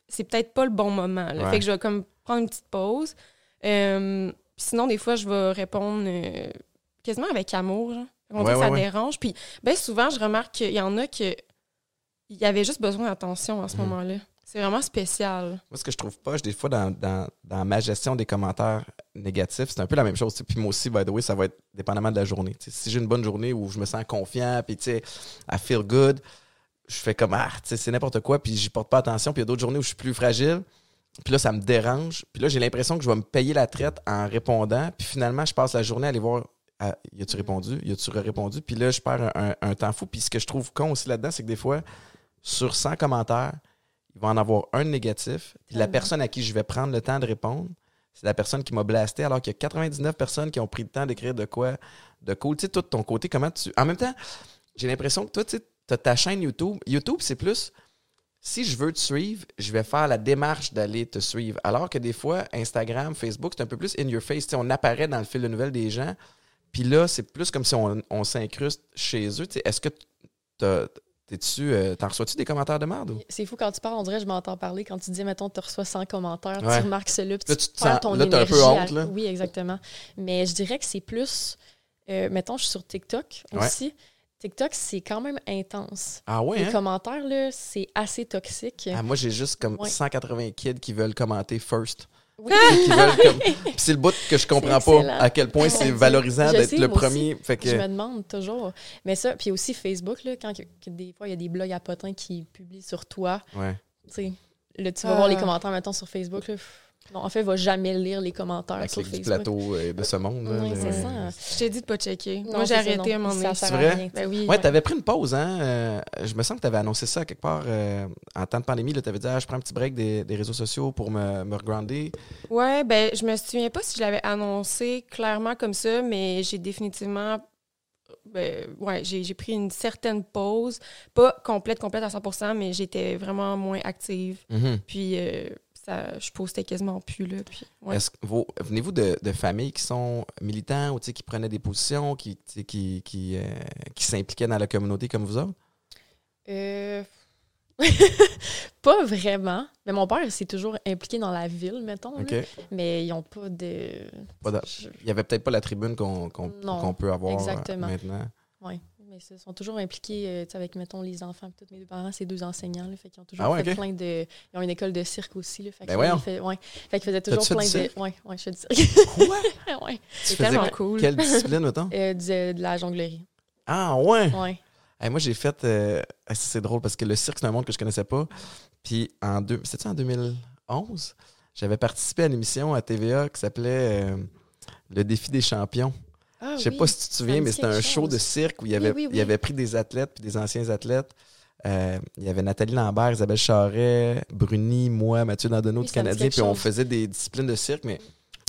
c'est peut-être pas le bon moment. Fait que je vais comme prendre une petite pause. Euh, sinon, des fois, je vais répondre euh, quasiment avec amour. On que ça dérange. Puis ben, souvent, je remarque qu'il y en a qui y avait juste besoin d'attention à ce mhm. moment-là. C'est vraiment spécial. Moi, ce que je trouve pas, des fois, dans, dans, ma gestion des commentaires négatifs, c'est un peu la même chose. Puis moi aussi, by the way, ça va être dépendamment de la journée. si j'ai une bonne journée où je me sens confiant, puis tu sais, I feel good, je fais comme, ah, c'est n'importe quoi, puis j'y porte pas attention. Puis il y a d'autres journées où je suis plus fragile. Puis là, ça me dérange. Puis là, j'ai l'impression que je vais me payer la traite en répondant. Puis finalement, je passe la journée à aller voir ah, y a-tu répondu? Y a-tu répondu? Puis là, je perds un, un, temps fou. Puis ce que je trouve con aussi là-dedans, c'est que des fois, sur 100 commentaires, il va en avoir un négatif. la personne à qui je vais prendre le temps de répondre, c'est la personne qui m'a blasté, alors qu'il y a 99 personnes qui ont pris le temps d'écrire de quoi de cool. Tu sais, tout de ton côté, comment tu. En même temps, j'ai l'impression que toi, tu as ta chaîne YouTube. YouTube, c'est plus. Si je veux te suivre, je vais faire la démarche d'aller te suivre. Alors que des fois, Instagram, Facebook, c'est un peu plus in your face. on apparaît dans le fil de nouvelles des gens. Puis là, c'est plus comme si on, on s'incruste chez eux. Est-ce que tu as T'es-tu, euh, t'en reçois-tu des commentaires de merde? C'est fou quand tu parles, on dirait je m'entends parler. Quand tu dis, mettons, tu reçois 100 commentaires, tu remarques celui, puis tu, perds ton là, énergie. un peu honte, là. Oui, exactement. Mais je dirais que c'est plus mettons, je suis sur TikTok aussi. TikTok, c'est quand même intense. Ah ouais? Les hein? commentaires, là, c'est assez toxique. Ah, moi, j'ai juste comme 180 kids qui veulent commenter first. Oui. c'est le bout que je comprends pas à quel point c'est valorisant d'être le premier. Fait que... Je me demande toujours. Mais ça, puis aussi Facebook, là, quand des fois il y a des blogs à potins qui publient sur toi. Ouais. Tu sais, là, tu vas voir les commentaires maintenant sur Facebook. Là, non, en fait, il va jamais lire les commentaires Avec sur Facebook. plateau euh, de ce monde. Oui, c'est ça. Je t'ai dit de pas checker. Moi, j'ai arrêté à un moment donné. C'est vrai? Ben oui. Ouais, t'avais pris une pause, hein? Euh, je me sens que t'avais annoncé ça quelque part euh, en temps de pandémie. Tu avais dit, ah, je prends un petit break des, des réseaux sociaux pour me, me regrander. Ouais, ben, je me souviens pas si je l'avais annoncé clairement comme ça, mais j'ai définitivement ben, ouais, j'ai pris une certaine pause, pas complète, complète à 100% mais j'étais vraiment moins active. Mm-hmm. Puis je postais quasiment plus. Là, puis, venez-vous de, familles qui sont militants ou qui prenaient des positions, qui, qui, qui, euh, qui s'impliquaient dans la communauté comme vous autres? Euh... pas vraiment. Mais mon père s'est toujours impliqué dans la ville, mettons. Mais ils n'ont pas de. Il n'y avait peut-être pas la tribune qu'on peut avoir exactement. maintenant. Oui ils sont toujours impliqués euh, avec, mettons, les enfants. Tous mes deux parents, c'est deux enseignants. Là, fait qu'ils ont toujours ah fait plein de. Ils ont une école de cirque aussi. Là, fait ben ouais. Fait qu'ils faisaient toujours plein de. Oui, ouais, je fais du cirque. Quoi? ouais. C'est tellement cool. Quelle discipline, mettons? Euh, de, la jonglerie. Ah, ouais? Ouais. moi, j'ai fait. Euh, c'est drôle parce que le cirque, c'est un monde que je connaissais pas. Puis, en deux, c'était en 2011, j'avais participé à une émission à TVA qui s'appelait Le défi des champions. Ah je sais pas si tu te souviens, mais c'était un show de cirque où il avait, il avait pris des athlètes puis des anciens athlètes. Euh, il y avait Nathalie Lambert, Isabelle Charret, Bruni, moi, Mathieu Dandonneau du Canadien, puis on faisait des disciplines de cirque, mais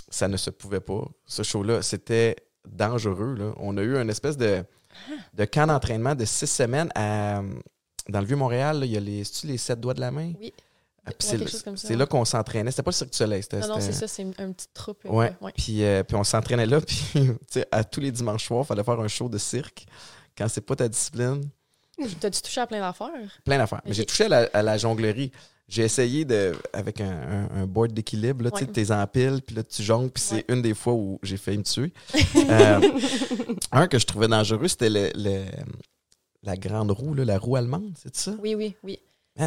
ça ne se pouvait pas. Ce show-là, c'était dangereux. Là. On a eu une espèce de, de camp d'entraînement de six semaines à, dans le Vieux-Montréal. Il y a les, les sept doigts de la main? Oui. Ah, c'est là qu'on s'entraînait. C'était pas le Cirque du Soleil. Non, non, c'est ça, c'est un petit troupe. Euh, ouais. Puis, euh, puis on s'entraînait là. Puis à tous les dimanches soirs, il fallait faire un show de cirque. Quand c'est pas ta discipline. T'as-tu touché à plein d'affaires? Plein d'affaires. Mais j'ai touché à la, jonglerie. J'ai essayé de, avec un, un, board d'équilibre, tu sais, tes empiles, puis là, tu jongles, puis c'est une des fois où j'ai failli me tuer. Euh, un que je trouvais dangereux, c'était le, la grande roue, la roue allemande, c'est ça? Oui, oui, oui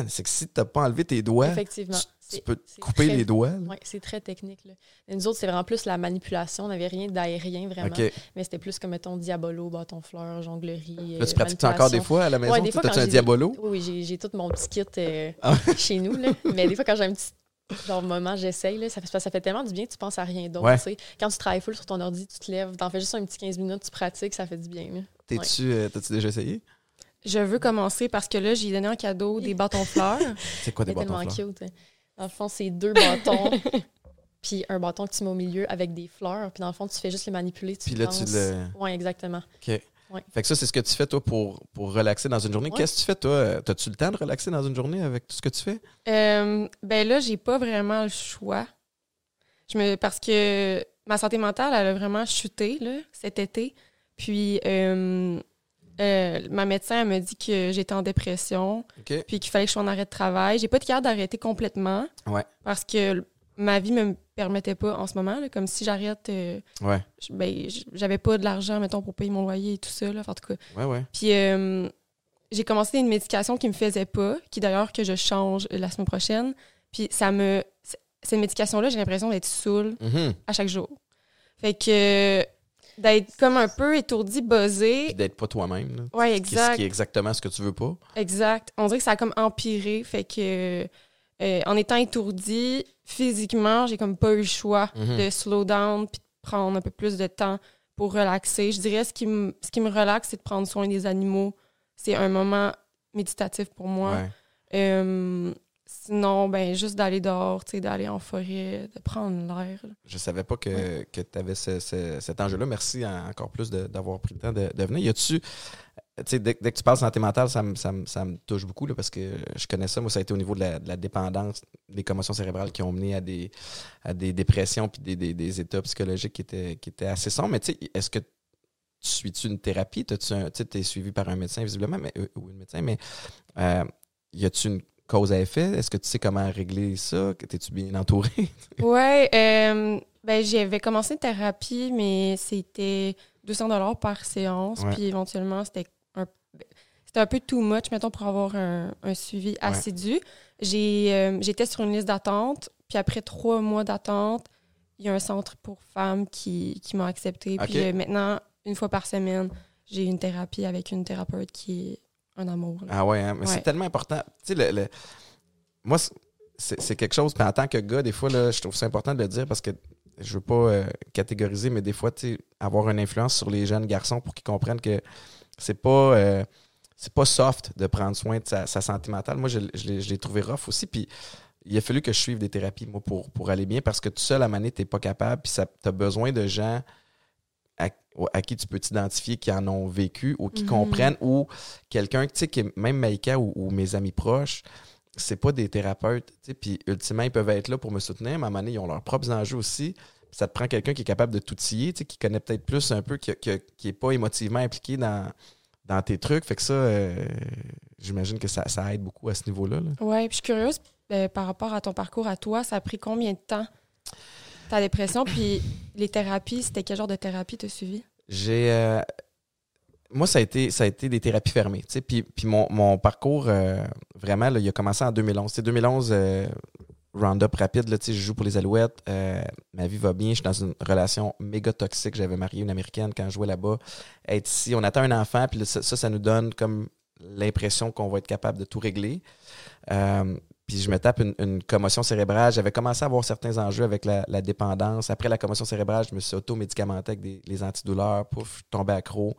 c'est que si tu n'as pas enlevé tes doigts, Effectivement. Tu, peux couper les doigts. Oui, c'est très technique. Là. nous autres, c'est vraiment plus la manipulation. On n'avait rien d'aérien, vraiment. Mais c'était plus comme, mettons, diabolo, bâton fleur, jonglerie. Là, tu pratiques encore des fois à la maison? Ouais, tu as un diabolo? Oui, oui j'ai tout mon petit kit euh, ah. chez nous. Là. Mais des fois, quand j'ai un petit genre moment, j'essaye. Ça fait, ça fait tellement du bien que tu penses à rien d'autre. Quand tu travailles full sur ton ordi, tu te lèves, t'en fais juste un petit 15 minutes, tu pratiques, ça fait du bien. T'es-tu, euh, T'as-tu déjà essayé? Je veux commencer parce que là, j'ai donné en cadeau des bâtons fleurs. C'est quoi des bâtons fleurs? tellement cute. Hein. Dans le fond, c'est deux bâtons, puis un bâton que tu mets au milieu avec des fleurs. Puis dans le fond, tu fais juste les manipuler. Tu puis là, tu le. Oui, exactement. OK. Fait que ça, c'est ce que tu fais, toi, pour, pour relaxer dans une journée. Qu'est-ce que tu fais, toi? As-tu le temps de relaxer dans une journée avec tout ce que tu fais? Euh, ben là, j'ai pas vraiment le choix. Je me, parce que ma santé mentale, elle a vraiment chuté là, cet été. Puis, euh, euh, ma médecin m'a dit que j'étais en dépression, puis qu'il fallait que je sois en arrêt de travail. J'ai pas de carte d'arrêter complètement, parce que ma vie me permettait pas en ce moment. comme si j'arrête, euh, ben, j'avais pas de l'argent, mettons, pour payer mon loyer et tout ça. en tout cas. Puis euh, j'ai commencé une médication qui me faisait pas, qui d'ailleurs que je change la semaine prochaine. Puis ça me, cette médication-là, j'ai l'impression d'être saoule mm-hmm. à chaque jour. Fait que d'être comme un peu étourdi, buzzé. D'être pas toi-même. Oui, exact. Ce qui est exactement ce que tu veux pas? Exact. On dirait que ça a comme empiré. Fait que euh, en étant étourdi, physiquement, j'ai comme pas eu le choix mhm. de slow down puis de prendre un peu plus de temps pour relaxer. Je dirais ce qui me, ce qui me relaxe, c'est de prendre soin des animaux. C'est un moment méditatif pour moi. Euh, Sinon, ben juste d'aller dehors, d'aller en forêt, de prendre l'air. Je savais pas que, que tu avais cet enjeu-là. Merci encore plus d'avoir pris le temps de, venir. Y a-tu. Dès, dès, que tu parles santé mentale, ça me, ça me, touche beaucoup là, parce que je connais ça. Moi, ça a été au niveau de la, dépendance, des commotions cérébrales qui ont mené à des, à des dépressions puis des, des, des états psychologiques qui étaient, qui étaient assez sombres. Mais est-ce que tu suis-tu une thérapie? Tu es suivi par un médecin, visiblement, mais, euh, ou une médecin, mais euh, y a-tu une cause à effet? Est-ce que tu sais comment régler ça? T'es-tu bien entouré? oui. Euh, ben, j'avais commencé une thérapie, mais c'était 200 dollars par séance. Puis éventuellement, c'était un, c'était un peu too much, mettons, pour avoir un, suivi assidu. J'ai, euh, j'étais sur une liste d'attente. Puis après trois mois d'attente, il y a un centre pour femmes qui, qui m'a accepté. Puis euh, maintenant, une fois par semaine, j'ai une thérapie avec une thérapeute qui un amour. Ah ouais, hein, mais c'est tellement important. Tu sais, le, moi, c'est quelque chose, puis en tant que gars, des fois, là, je trouve ça important de le dire parce que je veux pas euh, catégoriser, mais des fois, tu sais, avoir une influence sur les jeunes garçons pour qu'ils comprennent que c'est pas. Euh, c'est pas soft de prendre soin de sa, santé mentale. Moi, je, l'ai trouvé rough aussi. Puis il a fallu que je suive des thérapies, moi, pour, pour aller bien, parce que tout seul, à Mané, tu n'es pas capable, puis tu as besoin de gens à, qui tu peux t'identifier, qui en ont vécu ou qui mhm. comprennent, ou quelqu'un, tu sais, qui même Maïka ou, mes amis proches, c'est pas des thérapeutes, tu sais, puis ultimement, ils peuvent être là pour me soutenir, mais à un moment donné, ils ont leurs propres enjeux aussi. Ça te prend quelqu'un qui est capable de t'outiller, tu sais, qui connaît peut-être plus un peu, qui, qui, est pas émotivement impliqué dans, dans tes trucs. Fait que ça, euh, j'imagine que ça, aide beaucoup à ce niveau-là. Oui, puis je suis curieuse, ben, par rapport à ton parcours à toi, ça a pris combien de temps? Ta dépression? Puis les thérapies, c'était quel genre de thérapie tu as suivi? J'ai. Euh, moi, ça a, été, ça a été des thérapies fermées. Puis, puis mon, parcours, euh, vraiment, il a commencé en 2011. C'est 2011, euh, round-up rapide. Là, je joue pour les Alouettes. ma vie va bien. Je suis dans une relation méga toxique. J'avais marié une Américaine quand je jouais là-bas. Être ici, on attend un enfant. Puis ça, ça, nous donne comme l'impression qu'on va être capable de tout régler puis je me tape une, commotion cérébrale. J'avais commencé à avoir certains enjeux avec la, dépendance. Après la commotion cérébrale, je me suis auto-médicamenté avec des, les antidouleurs. Pouf, je tombais accro.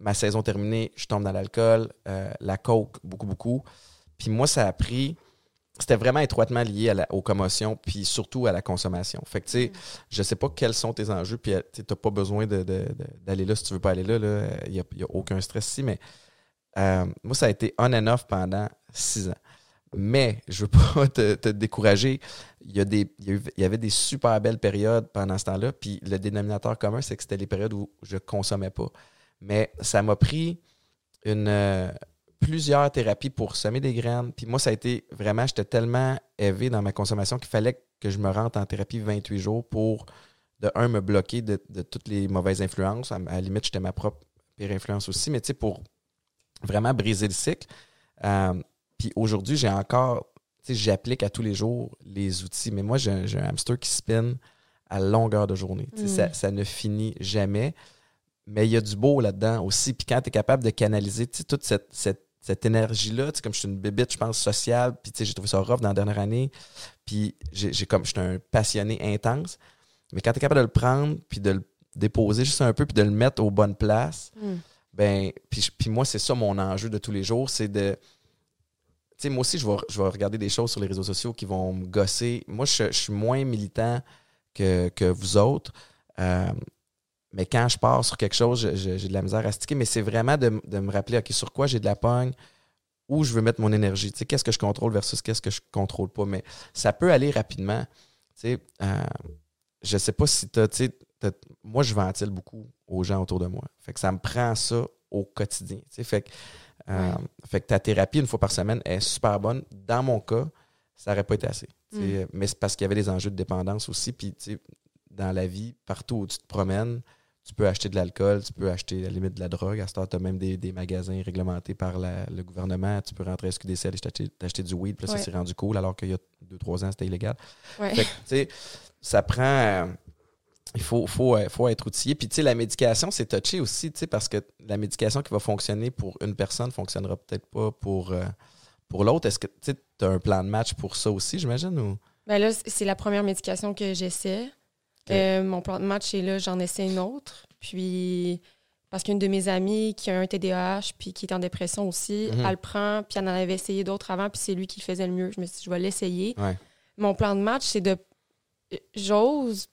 Ma saison terminée, je tombe dans l'alcool, euh, la coke, beaucoup, beaucoup. Puis moi, ça a pris. C'était vraiment étroitement lié aux commotions, puis surtout à la consommation. Fait que, tu sais, je sais pas quels sont tes enjeux, puis tu n'as pas besoin d'aller là si tu veux pas aller là. Il n'y a, aucun stress ici, mais euh, moi, ça a été on and off pendant six ans. Mais je ne veux pas te, décourager. Il y, a des, il y avait des super belles périodes pendant ce temps-là. Puis le dénominateur commun, c'est que c'était les périodes où je ne consommais pas. Mais ça m'a pris une, euh, plusieurs thérapies pour semer des graines. Puis moi, ça a été vraiment, j'étais tellement élevé dans ma consommation qu'il fallait que je me rentre en thérapie 28 jours pour, de un, me bloquer de, toutes les mauvaises influences. À, la limite, j'étais ma propre pire influence aussi. Mais tu sais, pour vraiment briser le cycle. Euh, puis aujourd'hui, j'ai encore, tu sais, j'applique à tous les jours les outils, mais moi, j'ai un, hamster qui spin à longueur de journée. Ça, mm. ça, ne finit jamais. Mais il y a du beau là-dedans aussi. Puis quand tu es capable de canaliser toute cette, cette, cette énergie-là, comme je suis une bébite, je pense, sociale, puis j'ai trouvé ça rough dans la dernière année, puis j'ai comme, je suis un passionné intense. Mais quand tu es capable de le prendre, puis de le déposer juste un peu, puis de le mettre aux bonnes places, mm. ben, puis, puis moi, c'est ça mon enjeu de tous les jours, c'est de moi aussi, je vais, je vais regarder des choses sur les réseaux sociaux qui vont me gosser. Moi, je, suis moins militant que, vous autres. Euh, mais quand je pars sur quelque chose, j'ai de la misère à sticker. Mais c'est vraiment de, me rappeler, OK, sur quoi j'ai de la pogne, où je veux mettre mon énergie. Tu sais, qu'est-ce que je contrôle versus qu'est-ce que je contrôle pas. Mais ça peut aller rapidement. Tu sais, euh, je sais pas si tu as, moi, je ventile beaucoup aux gens autour de moi. Fait que ça me prend ça au quotidien. Tu sais, fait que euh, fait que ta thérapie, une fois par semaine, est super bonne. Dans mon cas, ça n'aurait pas été assez. Mm. Mais c'est parce qu'il y avait des enjeux de dépendance aussi. Puis, dans la vie, partout où tu te promènes, tu peux acheter de l'alcool, tu peux acheter à la limite de la drogue. À ce temps, tu as même des, magasins réglementés par le gouvernement. Tu peux rentrer à SQDC et t'acheter du weed. Puis là, ça s'est rendu cool, alors qu'il y a deux, trois ans, c'était illégal. Fait que, ça prend. Il faut, faut, euh, faut être outillé. Puis, tu sais, la médication, c'est touché aussi, tu sais, parce que la médication qui va fonctionner pour une personne ne fonctionnera peut-être pas pour, euh, pour l'autre. Est-ce que tu as un plan de match pour ça aussi, j'imagine? Ou? Ben là, c'est la première médication que j'essaie. Euh, mon plan de match, c'est là, j'en essaie une autre. Puis, parce qu'une de mes amies qui a un TDAH puis qui est en dépression aussi, mhm. elle le prend, puis elle en avait essayé d'autres avant, puis c'est lui qui le faisait le mieux. Je me suis dit, je vais l'essayer. Mon plan de match, c'est de. J'ose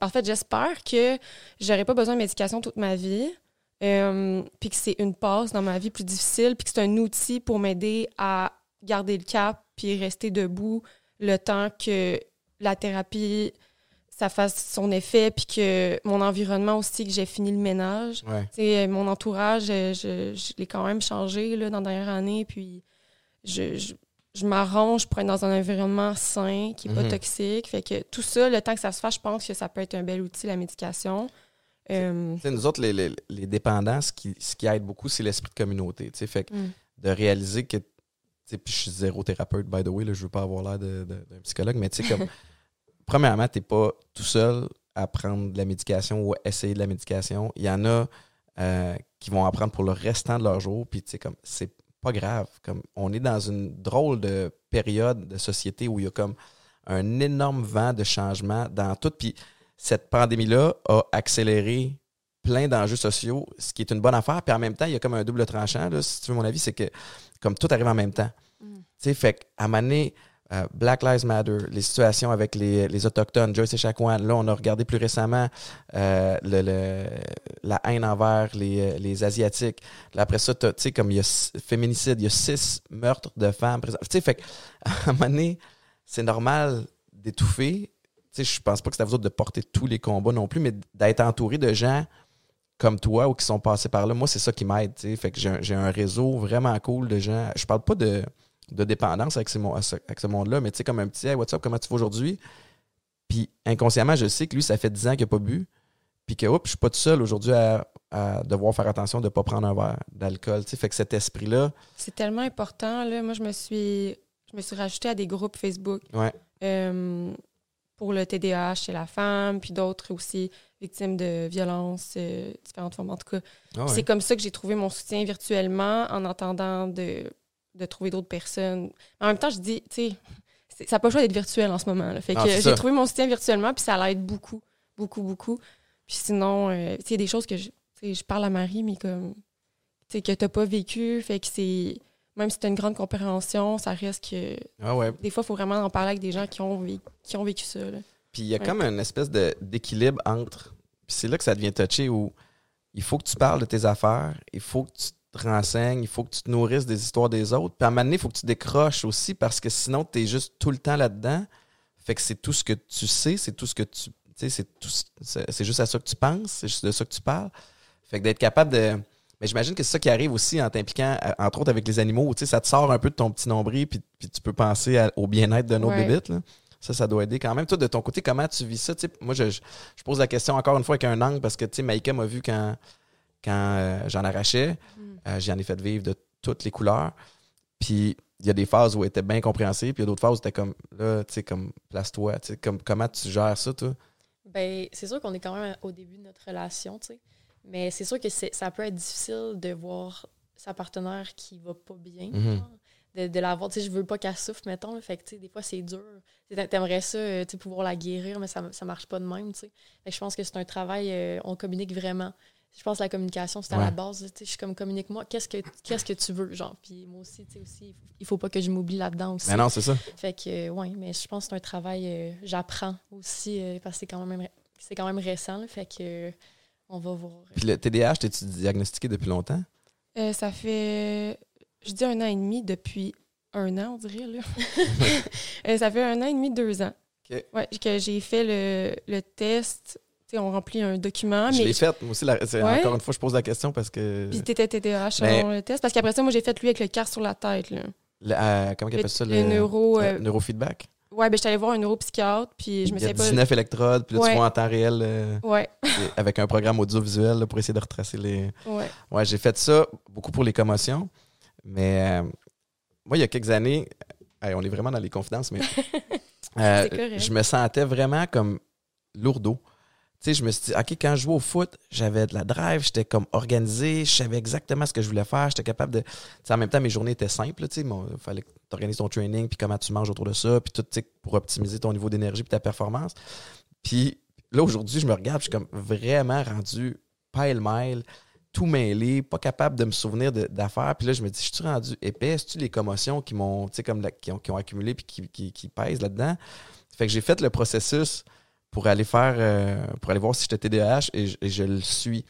en fait, j'espère que j'aurai pas besoin de médication toute ma vie. Euh, puis que c'est une passe dans ma vie plus difficile, puis que c'est un outil pour m'aider à garder le cap, puis rester debout le temps que la thérapie, ça fasse son effet, puis que mon environnement aussi, que j'ai fini le ménage. Ouais. Mon entourage, je, je, l'ai quand même changé là, dans la dernière année, puis je, je m'arrange pour être dans un environnement sain, qui n'est pas mhm. toxique. Fait que tout ça, le temps que ça se fasse, je pense que ça peut être un bel outil, la médication. Euh, nous autres, les, les, les dépendants, ce qui, ce qui aide beaucoup, c'est l'esprit de communauté. Fait que Mm. de réaliser que. Puis je suis zéro thérapeute, by the way, là, je veux pas avoir l'air d'un psychologue, mais tu sais, comme. premièrement, tu n'es pas tout seul à prendre de la médication ou à essayer de la médication. Il y en a euh, qui vont en prendre pour le restant de leur jour, puis tu sais, comme, c'est pas grave. Comme, on est dans une drôle de période de société où il y a comme un énorme vent de changement dans tout. Puis cette pandémie-là a accéléré plein d'enjeux sociaux, ce qui est une bonne affaire. Puis en même temps, il y a comme un double tranchant, là, si tu veux mon avis, c'est que comme tout arrive en même temps. Mm. Tu sais, fait qu'à un moment donné, euh, Black Lives Matter, les situations avec les, les Autochtones, Joyce Echaquan, là, on a regardé plus récemment euh, la haine envers les, les Asiatiques. Après ça, tu sais, comme il y a féminicide, il y a six meurtres de femmes. Tu sais, fait qu'à un moment donné, c'est normal d'étouffer. Tu sais, je pense pas que c'est à vous autres de porter tous les combats non plus, mais d'être entouré de gens comme toi ou qui sont passés par là, moi, c'est ça qui m'aide. tu sais. Fait que j'ai un, un réseau vraiment cool de gens. Je parle pas de, de dépendance avec, ces mon- avec ce monde-là, mais tu sais, comme un petit Hey, what's up, comment tu vas aujourd'hui? Puis inconsciemment, je sais que lui, ça fait 10 ans qu'il n'a pas bu. Puis que, oups, je suis pas tout seul aujourd'hui à, à devoir faire attention de ne pas prendre un verre d'alcool. tu sais. Fait que cet esprit-là, C'est tellement important. Là. Moi, je me suis je me suis rajoutée à des groupes Facebook ouais, euh, pour le TDAH chez la femme, puis d'autres aussi victimes de violences, euh, différentes formes en tout cas. Ah ouais. C'est comme ça que j'ai trouvé mon soutien virtuellement en attendant de, de trouver d'autres personnes. En même temps, je dis, tu sais, ça n'a pas le choix d'être virtuel en ce moment. Là. Fait Ah, que j'ai trouvé mon soutien virtuellement, puis ça l'aide beaucoup, beaucoup, beaucoup. Puis sinon, euh, tu sais, il y a des choses que je, je parle à Marie, mais comme, tu sais, que tu n'as pas vécu, fait que c'est. Même si tu as une grande compréhension, ça reste que. Ah ouais. Des fois, il faut vraiment en parler avec des gens qui ont, vé- qui ont vécu ça. là. Puis il y a Ouais. comme une espèce d'équilibre entre. Puis c'est là que ça devient touché où il faut que tu parles de tes affaires, il faut que tu te renseignes, il faut que tu te nourrisses des histoires des autres. Puis à un moment donné, il faut que tu décroches aussi parce que sinon, tu es juste tout le temps là-dedans. Fait que c'est tout ce que tu sais, c'est tout ce que tu. Tu sais, c'est tout ce- c'est juste à ça que tu penses, c'est juste de ça que tu parles. Fait que d'être capable de. Mais j'imagine que c'est ça qui arrive aussi en t'impliquant, entre autres avec les animaux. Tu sais, ça te sort un peu de ton petit nombril, puis, puis tu peux penser à- au bien-être de nos Ouais. bébites. Là. Ça, ça doit aider quand même. Toi, de ton côté, comment tu vis ça? Tu sais, moi, je, je, je pose la question encore une fois avec un angle parce que, tu sais, Maïka m'a vu quand, quand euh, j'en arrachais. Mm. Euh, j'en ai fait vivre de toutes les couleurs. Puis, il y a des phases où elle était bien compréhensible, puis il y a d'autres phases où c'était comme, là, tu sais, comme, place-toi. Tu sais, comme, comment tu gères ça, toi? Ben, c'est sûr qu'on est quand même au début de notre relation, tu sais. Mais c'est sûr que ça peut être difficile de voir sa partenaire qui va pas bien. Mhm. genre, De, de la voir, tu sais, je veux pas qu'elle souffre, mettons. là. fait que, tu sais, des fois, c'est dur. T'aimerais ça, euh, tu sais, pouvoir la guérir, mais ça, ça marche pas de même, tu sais. Fait que je pense que c'est un travail, euh, on communique vraiment. Je pense que la communication, c'est à Ouais. la base. tu sais, Je suis comme, communique-moi, qu'est-ce que, qu'est-ce que tu veux, genre. Puis moi aussi, tu sais, aussi, il faut pas que je m'oublie là-dedans aussi. Mais non, c'est ça. Fait que, euh, ouais, mais je pense que c'est un travail, euh, j'apprends aussi, euh, parce que c'est quand même, c'est quand même récent, là, fait que, euh, on va voir. Puis le TDAH, t'es-tu diagnostiqué depuis longtemps? Euh, ça fait, je dis un an et demi depuis un an, on dirait. Là. Euh, ça fait un an et demi, deux ans. Ouais, que j'ai fait le, le test. Tu on remplit un document. je mais l'ai fait. Moi aussi, la- c'est- Ouais. encore une fois, je pose la question parce que. Puis t'étais TDAH Mais- le test. Parce qu'après ça, moi, j'ai fait lui avec le quart sur la tête. Là. Le- euh, comment il Le, appelle ça? le neuro. euh, euh, neurofeedback? ouais, ben, je suis allée voir un neuropsychiatre. Puis je me sais pas. 19 électrodes, puis là, tu Ouais. vois en temps réel euh, Ouais, avec un programme audiovisuel là, pour essayer de retracer les. ouais. Ouais, j'ai fait ça beaucoup pour les commotions. Mais moi, il y a quelques années, hey, on est vraiment dans les confidences, mais je me sentais vraiment comme lourdeau. Sais, je me suis dit, OK, quand je jouais au foot, j'avais de la drive, j'étais comme organisé, je savais exactement ce que je voulais faire, j'étais capable de. Tu sais, en même temps, mes journées étaient simples, tu sais, il fallait que tu organises ton training, puis comment tu manges autour de ça, puis tout, pour optimiser ton niveau d'énergie puis ta performance. Puis là, aujourd'hui, je me regarde, je suis comme vraiment rendu pile-mile, tout mêlé, pas capable de me souvenir d'affaires. Puis là, je me dis, je suis rendu épais? Est-ce les commotions qui m'ont, comme qui, ont, qui ont accumulé puis qui, qui, qui pèsent là-dedans? Fait que j'ai fait le processus pour aller faire, euh, pour aller voir si j'étais TDAH et je, et je le suis.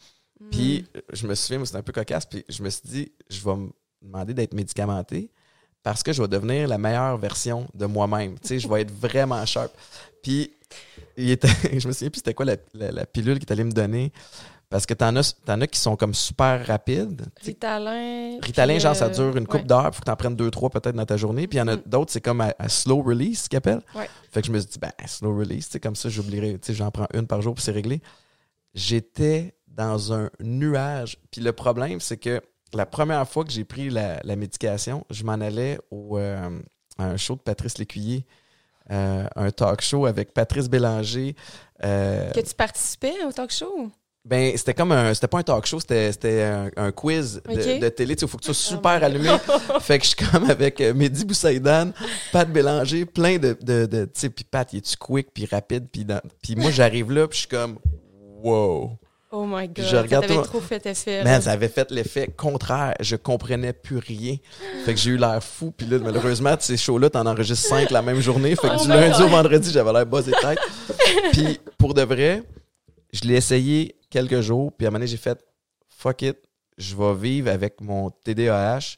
Puis Mm. je me souviens, moi, c'était un peu cocasse, puis je me suis dit, je vais me demander d'être médicamenté parce que je vais devenir la meilleure version de moi-même. Tu sais, je vais être vraiment sharp. Puis il était, je me souviens plus c'était quoi la, la- la pilule qu'il allait me donner. Parce que t'en as, t'en as qui sont comme super rapides. Ritalin. Ritalin, genre, ça euh, dure une coupe ouais. d'heures, il faut que t'en prennes deux, trois peut-être dans ta journée. Puis il y en a Mhm. d'autres, c'est comme à, à slow release, ce qu'ils appellent. Ouais. Fait que je me suis dit, ben, slow release, tu sais, comme ça, j'oublierai, tu sais, j'en prends une par jour, puis c'est réglé. j'étais dans un nuage. Puis le problème, c'est que la première fois que j'ai pris la, médication, je m'en allais au, euh, à un show de Patrice Lécuyer. Euh, un talk show avec Patrice Bélanger. Euh, que tu participais au talk show? Ben, c'était comme un. C'était pas un talk show, c'était un, quiz de, télé. Il faut que tu sois super oh allumé. fait que je suis comme avec Mehdi Boussaïdan, Pat Bélanger, plein de. de, de tu sais, puis Pat, il est-tu quick, puis rapide, puis puis moi, j'arrive là, puis je suis comme. Wow! Oh my god, je regarde ça avait trop fait effet. Man, ça avait fait l'effet contraire. Je comprenais plus rien. Fait que j'ai eu l'air fou. Puis là, malheureusement, ces shows-là, t'en enregistres cinq la même journée. Fait que oh du lundi au vendredi, j'avais l'air buzzé tête. puis pour de vrai, je l'ai essayé quelques jours. Puis à un moment donné, j'ai fait fuck it, je vais vivre avec mon TDAH.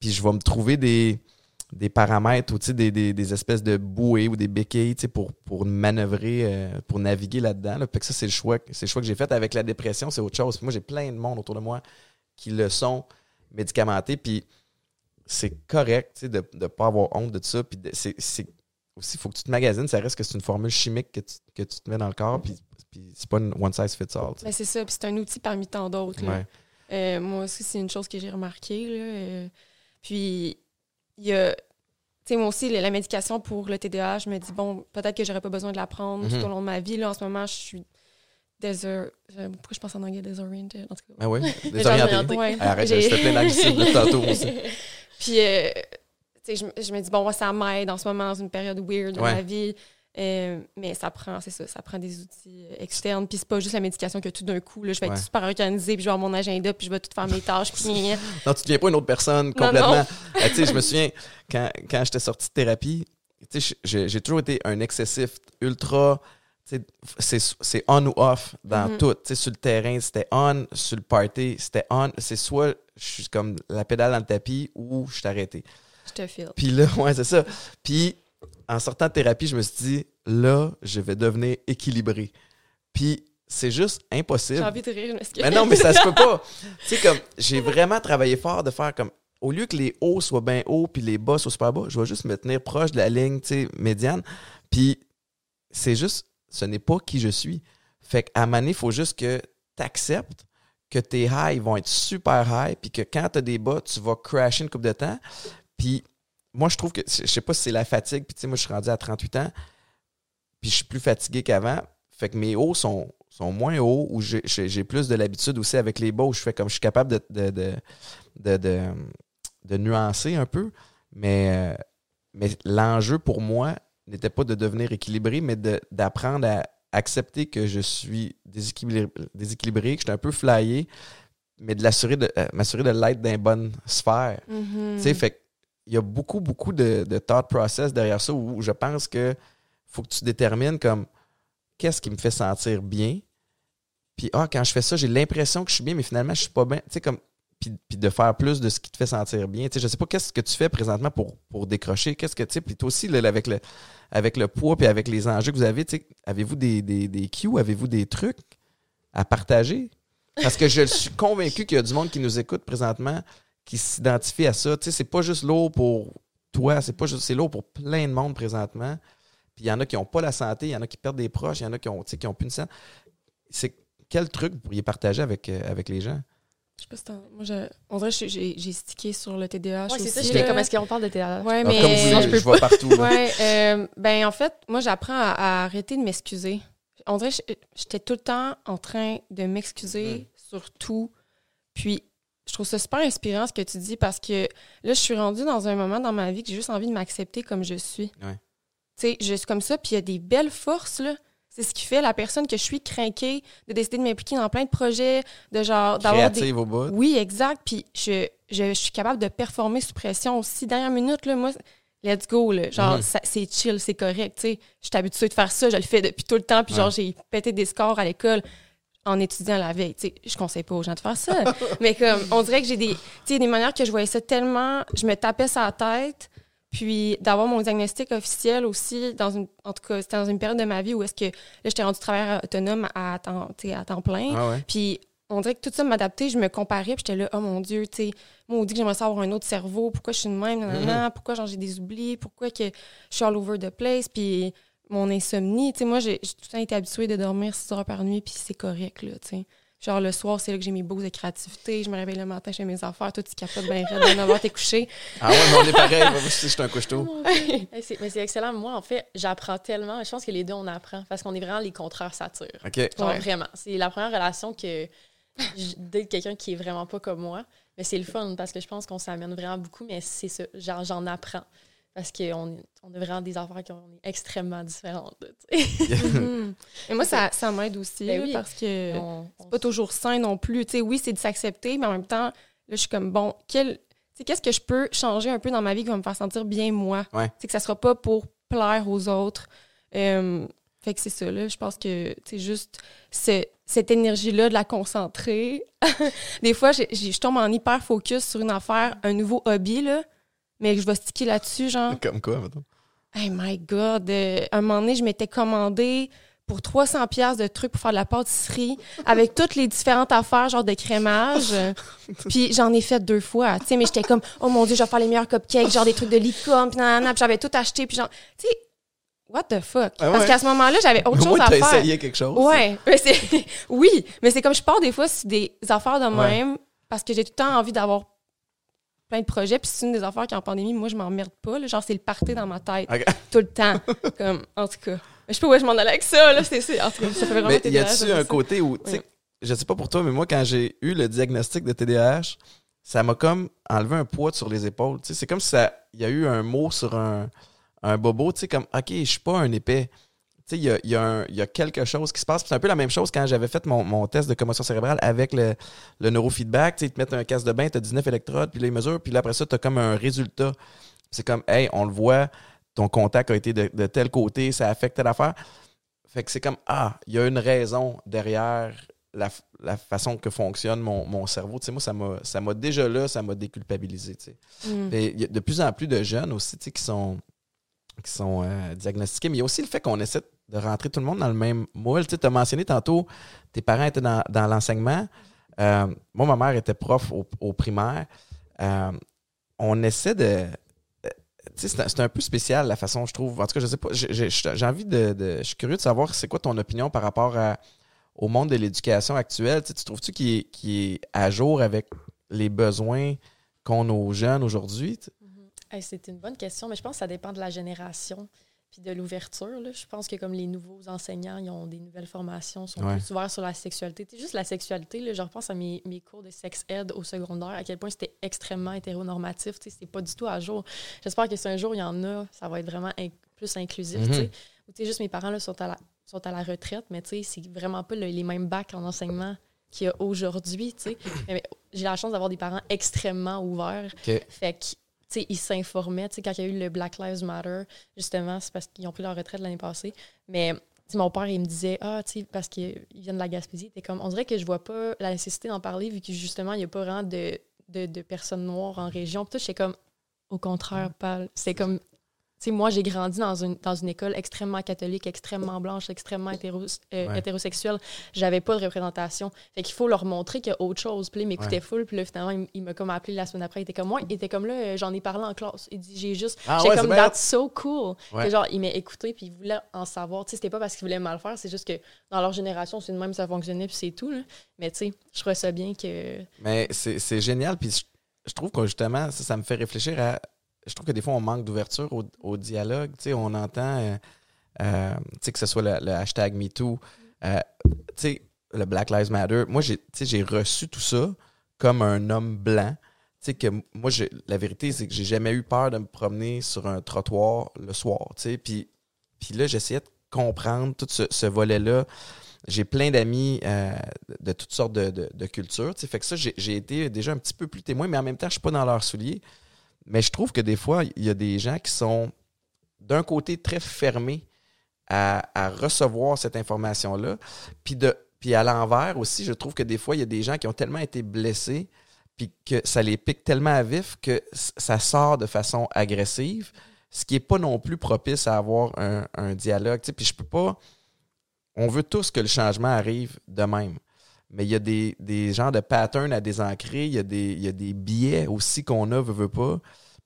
Puis je vais me trouver des des paramètres ou des, des, des, espèces de bouées ou des béquilles pour, pour manœuvrer, euh, pour naviguer là-dedans. Là. que ça, c'est le choix, c'est le choix que j'ai fait. Avec la dépression, c'est autre chose. Moi, j'ai plein de monde autour de moi qui le sont médicamentés. Puis c'est correct de ne pas avoir honte de ça. Puis c'est, aussi, il faut que tu te magasines. Ça reste que c'est une formule chimique que tu, que tu te mets dans le corps. Puis, puis c'est pas une one size fits all. Mais c'est ça. Puis c'est un outil parmi tant d'autres. Euh, moi aussi, c'est une chose que j'ai remarqué. Là. Euh, puis il y a. Tu sais, moi aussi, la médication pour le TDA, je me dis, bon, peut-être que j'aurais pas besoin de la prendre tout mhm. au long de ma vie. Là, en ce moment, je suis désor... Pourquoi je pense en anglais désoriented? En tout cas. Ah oui? Désorienté. Ouais. Arrête, je fais plein d'anglicismes tantôt aussi. Puis, euh, tu sais, je, je, me dis, bon, ça m'aide en ce moment dans une période weird de ma vie. Euh, mais ça prend, c'est ça, ça prend des outils externes. Puis c'est pas juste la médication que tout d'un coup, là, je vais être super organisée, puis je vais avoir mon agenda, puis je vais tout faire mes tâches. Puis... non, tu deviens pas une autre personne complètement. Euh, tu sais, je me souviens, quand, quand j'étais sorti de thérapie, tu sais, j'ai toujours été un excessif ultra. C'est on ou off dans mm-hmm. tout. Sur le terrain, c'était on. Sur le party, c'était on. C'est soit je suis comme la pédale dans le tapis ou je suis arrêté. Je te file. Puis là, ouais, c'est ça. Puis en sortant de thérapie, je me suis dit, là, je vais devenir équilibré. Puis c'est juste impossible. J'ai envie de rire, mais Mais non, mais ça se peut pas. tu sais, comme, j'ai vraiment travaillé fort de faire comme, au lieu que les hauts soient bien hauts puis les bas soient super bas, je vais juste me tenir proche de la ligne, tu sais, médiane. Puis c'est juste, ce n'est pas qui je suis. Fait qu'à un il faut juste que tu acceptes que tes highs vont être super high, puis que quand tu as des bas, tu vas crasher une coupe de temps. Puis moi, je trouve que, je sais pas si c'est la fatigue, puis tu sais, moi, je suis rendu à 38 ans, puis je suis plus fatigué qu'avant. Fait que mes hauts sont, sont moins hauts, ou j'ai plus de l'habitude aussi avec les bas, où je fais comme je suis capable de, de, de, nuancer un peu. Mais, euh, mais l'enjeu pour moi n'était pas de devenir équilibré, mais d'apprendre à accepter que je suis déséquilibré, déséquilibré que je suis un peu flyé, mais de l'assurer de euh, m'assurer de l'être dans une bonne sphère. Mm-hmm. Tu sais, fait il y a beaucoup, beaucoup de, thought process derrière ça où je pense que faut que tu détermines comme qu'est-ce qui me fait sentir bien? Puis, ah, quand je fais ça, j'ai l'impression que je suis bien, mais finalement, je suis pas bien. Tu sais, comme. Puis, de faire plus de ce qui te fait sentir bien. Tu sais, je sais pas qu'est-ce que tu fais présentement pour, pour décrocher. Qu'est-ce que tu sais. Puis toi aussi, avec, le, avec le poids puis avec les enjeux que vous avez, tu sais, avez-vous des, des, des cues, avez-vous des trucs à partager? Parce que je suis convaincu qu'il y a du monde qui nous écoute présentement qui s'identifient à ça. Tu sais, c'est pas juste lourd pour toi, c'est pas juste, c'est lourd pour plein de monde présentement. Puis il y en a qui n'ont pas la santé, il y en a qui perdent des proches, il y en a qui ont, qui ont plus de sang. C'est quel truc vous pourriez partager avec, euh, avec les gens? Je sais pas si moi, je, on dirait que j'ai stické sur le TDAH. Oui, c'est ça, je comme est-ce qu'on parle de TDAH? Ouais, mais. Ah, comme vous, je, je, vois partout. ouais, euh, ben, en fait, moi, j'apprends à, arrêter de m'excuser. On dirait que j'étais tout le temps en train de m'excuser mm. sur tout. Puis, je trouve ça super inspirant ce que tu dis parce que là, je suis rendue dans un moment dans ma vie que j'ai juste envie de m'accepter comme je suis. Tu sais, je suis comme ça, puis il y a des belles forces, là. C'est ce qui fait la personne que je suis craquée de décider de m'impliquer dans plein de projets, de genre d'avoir des... au bout. Oui, exact. Puis je, je, suis capable de performer sous pression aussi. Dernière minute, là, moi, let's go, là. Genre, mhm. c'est chill, c'est correct, tu sais. Je suis habituée de faire ça, je le fais depuis tout le temps, puis genre, j'ai pété des scores à l'école en étudiant la veille. sais, je conseille pas aux gens de faire ça. mais comme, on dirait que j'ai des, des manières que je voyais ça tellement. Je me tapais sa tête. Puis d'avoir mon diagnostic officiel aussi, dans une, en tout cas, c'était dans une période de ma vie où est-ce que là, j'étais rendu travailleur autonome à temps, à temps plein. Ah puis on dirait que tout ça m'adaptait, je me comparais, puis j'étais là, oh mon Dieu, tu sais, moi, on dit que j'aimerais savoir un autre cerveau, pourquoi je suis de même, mm-hmm. pourquoi j'ai des oublis, pourquoi que je suis all over the place, puis mon insomnie. Tu sais, moi, j'ai tout le temps été habituée de dormir 6 heures par nuit, puis c'est correct, là, tu sais. Genre, le soir, c'est là que j'ai mes beaux de créativité. Je me réveille le matin, chez mes affaires. Toi, tu capotes bien raide de 9 t'es couché. Ah ouais, mais on est pareil. Moi, je suis un couche-tôt. mais c'est excellent. Moi, en fait, j'apprends tellement. Je pense que les deux, on apprend parce qu'on est vraiment les contraires satires. OK. Vraiment. C'est la première relation que d'être quelqu'un qui est vraiment pas comme moi. Mais c'est le fun parce que je pense qu'on s'amène vraiment beaucoup, mais c'est ça. Genre, j'en apprends parce qu'on on a vraiment des affaires qui sont extrêmement différentes. Mhm. Et moi, ça, ça m'aide aussi ben parce que c'est pas toujours sain non plus. sais oui, c'est de s'accepter, mais en même temps, là, je suis comme, bon, quel, qu'est-ce que je peux changer un peu dans ma vie qui va me faire sentir bien moi? Que ça sera pas pour plaire aux autres. Euh, fait que c'est ça, là. Je pense que, c'est juste cette énergie-là, de la concentrer. des fois, je tombe en hyper focus sur une affaire, un nouveau hobby, là mais je vais sticker là-dessus, genre. Comme quoi, maintenant? Hey my God! Euh, un moment donné, je m'étais commandé pour 300 pièces de trucs pour faire de la pâtisserie avec toutes les différentes affaires genre de crémage puis j'en ai fait deux fois tu sais mais j'étais comme oh mon dieu je vais faire les meilleurs cupcakes genre des trucs de licorne puis j'avais tout acheté puis genre tu sais what the fuck? Ah parce qu'à ce moment-là j'avais autre chose à faire essayé quelque chose ouais mais oui mais c'est comme je pars des fois sur des affaires de même parce que j'ai tout le temps envie d'avoir plein de projets. Puis c'est une des affaires qui, en pandémie, moi, je m'emmerde pas. Là. Genre, c'est le party dans ma tête tout le temps. Comme, en tout cas. Je sais pas où je m'en allais avec ça. Là. C'est, en tout cas, ça fait vraiment Mais y a-tu un côté où, tu sais, je sais pas pour toi, mais moi, quand j'ai eu le diagnostic de TDAH, ça m'a comme enlevé un poids sur les épaules. Tu sais, c'est comme si il y a eu un mot sur un, un bobo, tu sais, comme, OK, je suis pas un épais il y a, y, a y a, quelque chose qui se passe. C'est un peu la même chose quand j'avais fait mon, mon, test de commotion cérébrale avec le, le neurofeedback. Ils te mettent un casque de bain, tu as 19 électrodes, puis là, ils mesurent, puis là, après ça, tu as comme un résultat. C'est comme, hey, on le voit, ton contact a été de, tel côté, ça affecte telle affaire. Fait que c'est comme, ah, il y a une raison derrière la, la façon que fonctionne mon, mon cerveau. moi, ça m'a déjà là, ça m'a déculpabilisé. Mm. Il y a de plus en plus de jeunes aussi qui sont, qui sont euh, diagnostiqués, mais il y a aussi le fait qu'on essaie de rentrer tout le monde dans le même moule. Tu as mentionné tantôt, tes parents étaient dans, l'enseignement. Euh, moi, ma mère était prof au, primaire. Euh, on essaie de. Euh, c'est un peu spécial la façon, je trouve. En tout cas, je sais pas. J'ai envie de, Je suis curieux de savoir c'est quoi ton opinion par rapport au monde de l'éducation actuelle. Tu, trouves-tu qu'il est, est, à jour avec les besoins qu'ont nos jeunes aujourd'hui? Mm-hmm. c'est une bonne question, mais je pense que ça dépend de la génération puis de l'ouverture. Je pense que comme les nouveaux enseignants, ils ont des nouvelles formations, sont plus ouverts sur la sexualité. C'est juste la sexualité, là, je repense à mes, mes, cours de sex ed au secondaire, à quel point c'était extrêmement hétéronormatif. C'est pas du tout à jour. J'espère que si un jour il y en a, ça va être vraiment plus inclusif. Mm juste mes parents là, sont, à la, sont à la retraite, mais c'est vraiment pas les mêmes bacs en enseignement qu'il y a aujourd'hui. J'ai la chance d'avoir des parents extrêmement ouverts. Fait que ils s'informaient. Quand il y a eu le Black Lives Matter, justement, c'est parce qu'ils ont pris leur retraite l'année passée. Mais mon père, il me disait, ah, tu sais, parce qu'il vient de la Gaspésie, comme, on dirait que je vois pas la nécessité d'en parler vu que justement, il n'y a pas vraiment de, de, personnes noires en région. Puis tout, comme, au contraire, c'est comme sais, moi, j'ai grandi dans une, dans une école extrêmement catholique, extrêmement blanche, extrêmement hétéro, euh, hétérosexuelle. J'avais pas de représentation. Fait qu'il faut leur montrer qu'il y a autre chose. Puis là, il m'écoutait full. Puis là, finalement, il, m'a comme appelé la semaine après. Il était comme moi. Il était comme là, euh, j'en ai parlé en classe. Il dit, j'ai juste. Ah, j'ai comme, that's so cool. genre, il m'a écouté. Puis il voulait en savoir. Tu sais, c'était pas parce qu'il voulait mal faire. C'est juste que dans leur génération, c'est de même, ça fonctionnait. Puis c'est tout. Là. Mais tu sais, je trouvais ça bien que. Mais c'est génial. Puis je trouve que justement, ça, ça me fait réfléchir à je trouve que des fois, on manque d'ouverture au, dialogue. on entend euh, euh, que ce soit le, hashtag MeToo, euh, le Black Lives Matter. Moi, j'ai reçu tout ça comme un homme blanc. que moi, la vérité, c'est que j'ai jamais eu peur de me promener sur un trottoir le soir. Puis, puis là, j'essayais de comprendre tout ce, volet-là. J'ai plein d'amis de toutes sortes de, cultures. Fait que ça, j'ai été déjà un petit peu plus témoin, mais en même temps, je suis pas dans leurs souliers. Mais je trouve que des fois, il y a des gens qui sont d'un côté très fermés à, recevoir cette information-là. Puis, à l'envers aussi, je trouve que des fois, il y a des gens qui ont tellement été blessés, puis que ça les pique tellement à vif que ça sort de façon agressive, ce qui n'est pas non plus propice à avoir un, dialogue. puis je peux pas. On veut tous que le changement arrive de même mais il y a des, des genres de patterns à désancrer, il y a des, il y a des biais aussi qu'on a, veut, veut pas.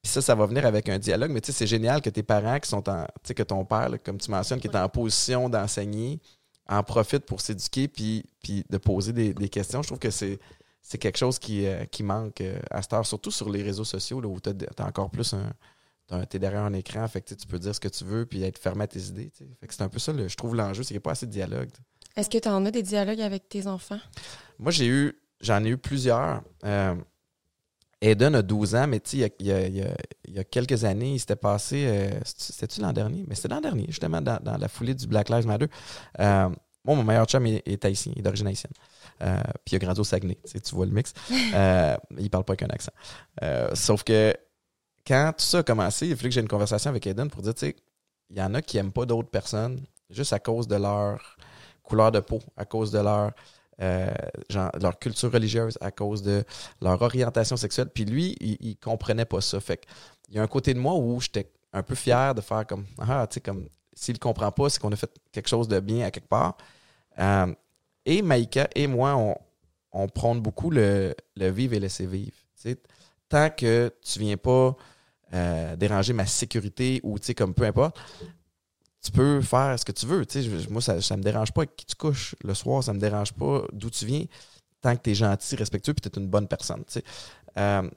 Puis ça, ça va venir avec un dialogue. Mais tu sais, c'est génial que tes parents qui sont en. Tu sais, que ton père, comme tu mentionnes, qui est en position d'enseigner, en profite pour s'éduquer puis, puis de poser des, questions. Je trouve que c'est. C'est quelque chose qui, euh, qui manque euh, à cette heure, surtout sur les réseaux sociaux, là, où tu as, encore plus un, t'es derrière un écran, fait que tu peux dire ce que tu veux puis être fermé à tes idées. Fait que c'est un peu ça, je trouve l'enjeu, c'est qu'il n'y a pas assez de dialogue. Est-ce que tu en as des dialogues avec tes enfants? Moi, j'ai eu, j'en ai eu plusieurs. Euh, Eden a 12 ans, mais il y a, il, y a, quelques années, il s'était passé. Euh, C'était-tu l'an dernier? Mais c'était l'an dernier, justement, dans, la foulée du Black Lives Matter. Euh, moi, mon meilleur chum est, est haïtien, il est d'origine haïtienne. Euh, puis il a grandi au Saguenay, tu, vois le mix. Euh, il parle pas avec un accent. sauf que quand tout ça a commencé, il a fallu que j'ai une conversation avec Eden pour dire, tu sais, il y en a qui n'aiment pas d'autres personnes juste à cause de leur couleur de peau, à cause de leur euh, leur culture religieuse, à cause de leur orientation sexuelle. Puis lui, il, il comprenait pas ça. Fait il y a un côté de moi où j'étais un peu fier de faire comme ah, tu sais, comme s'il comprend pas, c'est qu'on a fait quelque chose de bien à quelque part. Euh, et Maïka et moi, on, on prône beaucoup le, le vivre et laisser vivre. tant que tu viens pas euh, déranger ma sécurité ou comme peu importe, tu peux faire ce que tu veux. moi, ça ne me dérange pas qui tu couches le soir, ça ne me dérange pas d'où tu viens, tant que tu es gentil, respectueux, puis tu es une bonne personne. Euh,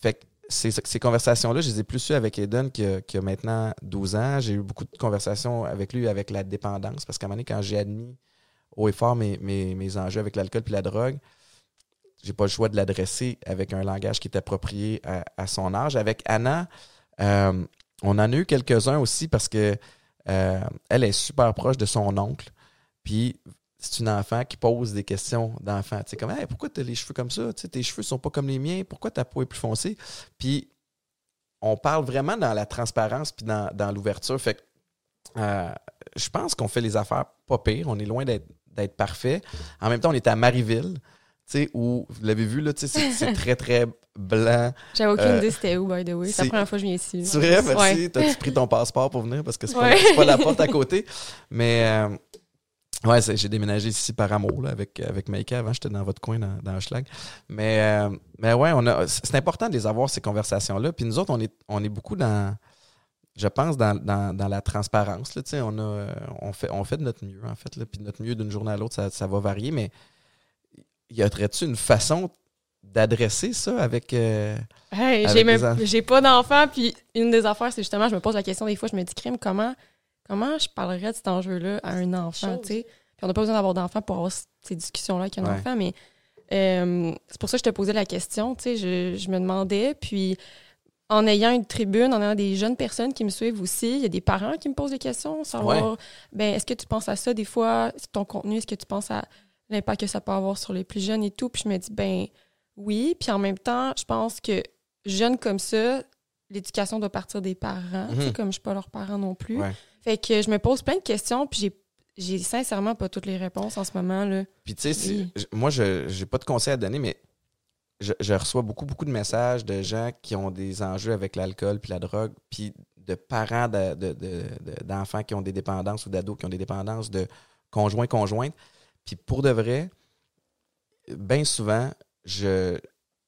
fait que ces, conversations-là, je les ai plus eues avec Eden qui a, maintenant 12 ans. J'ai eu beaucoup de conversations avec lui avec la dépendance, parce qu'à un moment donné, quand j'ai admis haut et fort mes, mes, enjeux avec l'alcool et la drogue, j'ai pas le choix de l'adresser avec un langage qui est approprié à, son âge. Avec Anna, euh, on en a eu quelques-uns aussi parce que euh, elle est super proche de son oncle. Puis c'est une enfant qui pose des questions d'enfant. Tu sais, comme, pourquoi tu as les cheveux comme ça? Tes cheveux sont pas comme les miens. Pourquoi ta peau est plus foncée? Puis on parle vraiment dans la transparence puis dans, l'ouverture. Fait que euh, je pense qu'on fait les affaires pas pire. On est loin d'être parfait. En même temps, on est à Marieville où, vous l'avez vu, là, c'est très, très blanc. J'avais aucune euh, idée c'était où, by the way. C'est la première fois que je viens ici. C'est vrai, merci. T'as-tu pris ton passeport pour venir? Parce que c'est pas, pas, la porte à côté. Mais, euh, ouais, j'ai déménagé ici par amour, là, avec, avec Maïka. Avant, j'étais dans votre coin, dans, dans Schlag. Mais, euh, mais ouais, on a, c'est important de les avoir, ces conversations-là. Puis nous autres, on est, on est beaucoup dans je pense, dans, dans, la transparence. Là, on, a, on, fait, on fait de notre mieux, en fait. Là, puis notre mieux d'une journée à l'autre, ça, ça, va varier, mais y aurait-tu une façon d'adresser ça avec. Euh, hey, j'ai pas d'enfant, puis une des affaires, c'est justement, je me pose la question des fois, je me dis, crime, comment, comment je parlerais de cet enjeu-là à un enfant, tu sais? Puis on n'a pas besoin d'avoir d'enfant pour avoir ces discussions-là avec un enfant, mais euh, c'est pour ça que je te posais la question, tu sais, je, je, me demandais, puis en ayant une tribune, en ayant des jeunes personnes qui me suivent aussi, il y a des parents qui me posent des questions, savoir, ben, est-ce que tu penses à ça des fois, ton contenu, est-ce que tu penses à l'impact que ça peut avoir sur les plus jeunes et tout. Puis je me dis, ben oui. Puis en même temps, je pense que jeunes comme ça, l'éducation doit partir des parents, mhm. comme je ne suis pas leur parent non plus. Fait que je me pose plein de questions, puis j'ai j'ai sincèrement pas toutes les réponses en ce moment. Là. Puis tu sais, moi, je n'ai pas de conseils à donner, mais je, reçois beaucoup, beaucoup de messages de gens qui ont des enjeux avec l'alcool puis la drogue, puis de parents d'enfants de, qui ont des dépendances ou d'ados qui ont des dépendances, de conjoints, conjointes. Puis pour de vrai, bien souvent, je,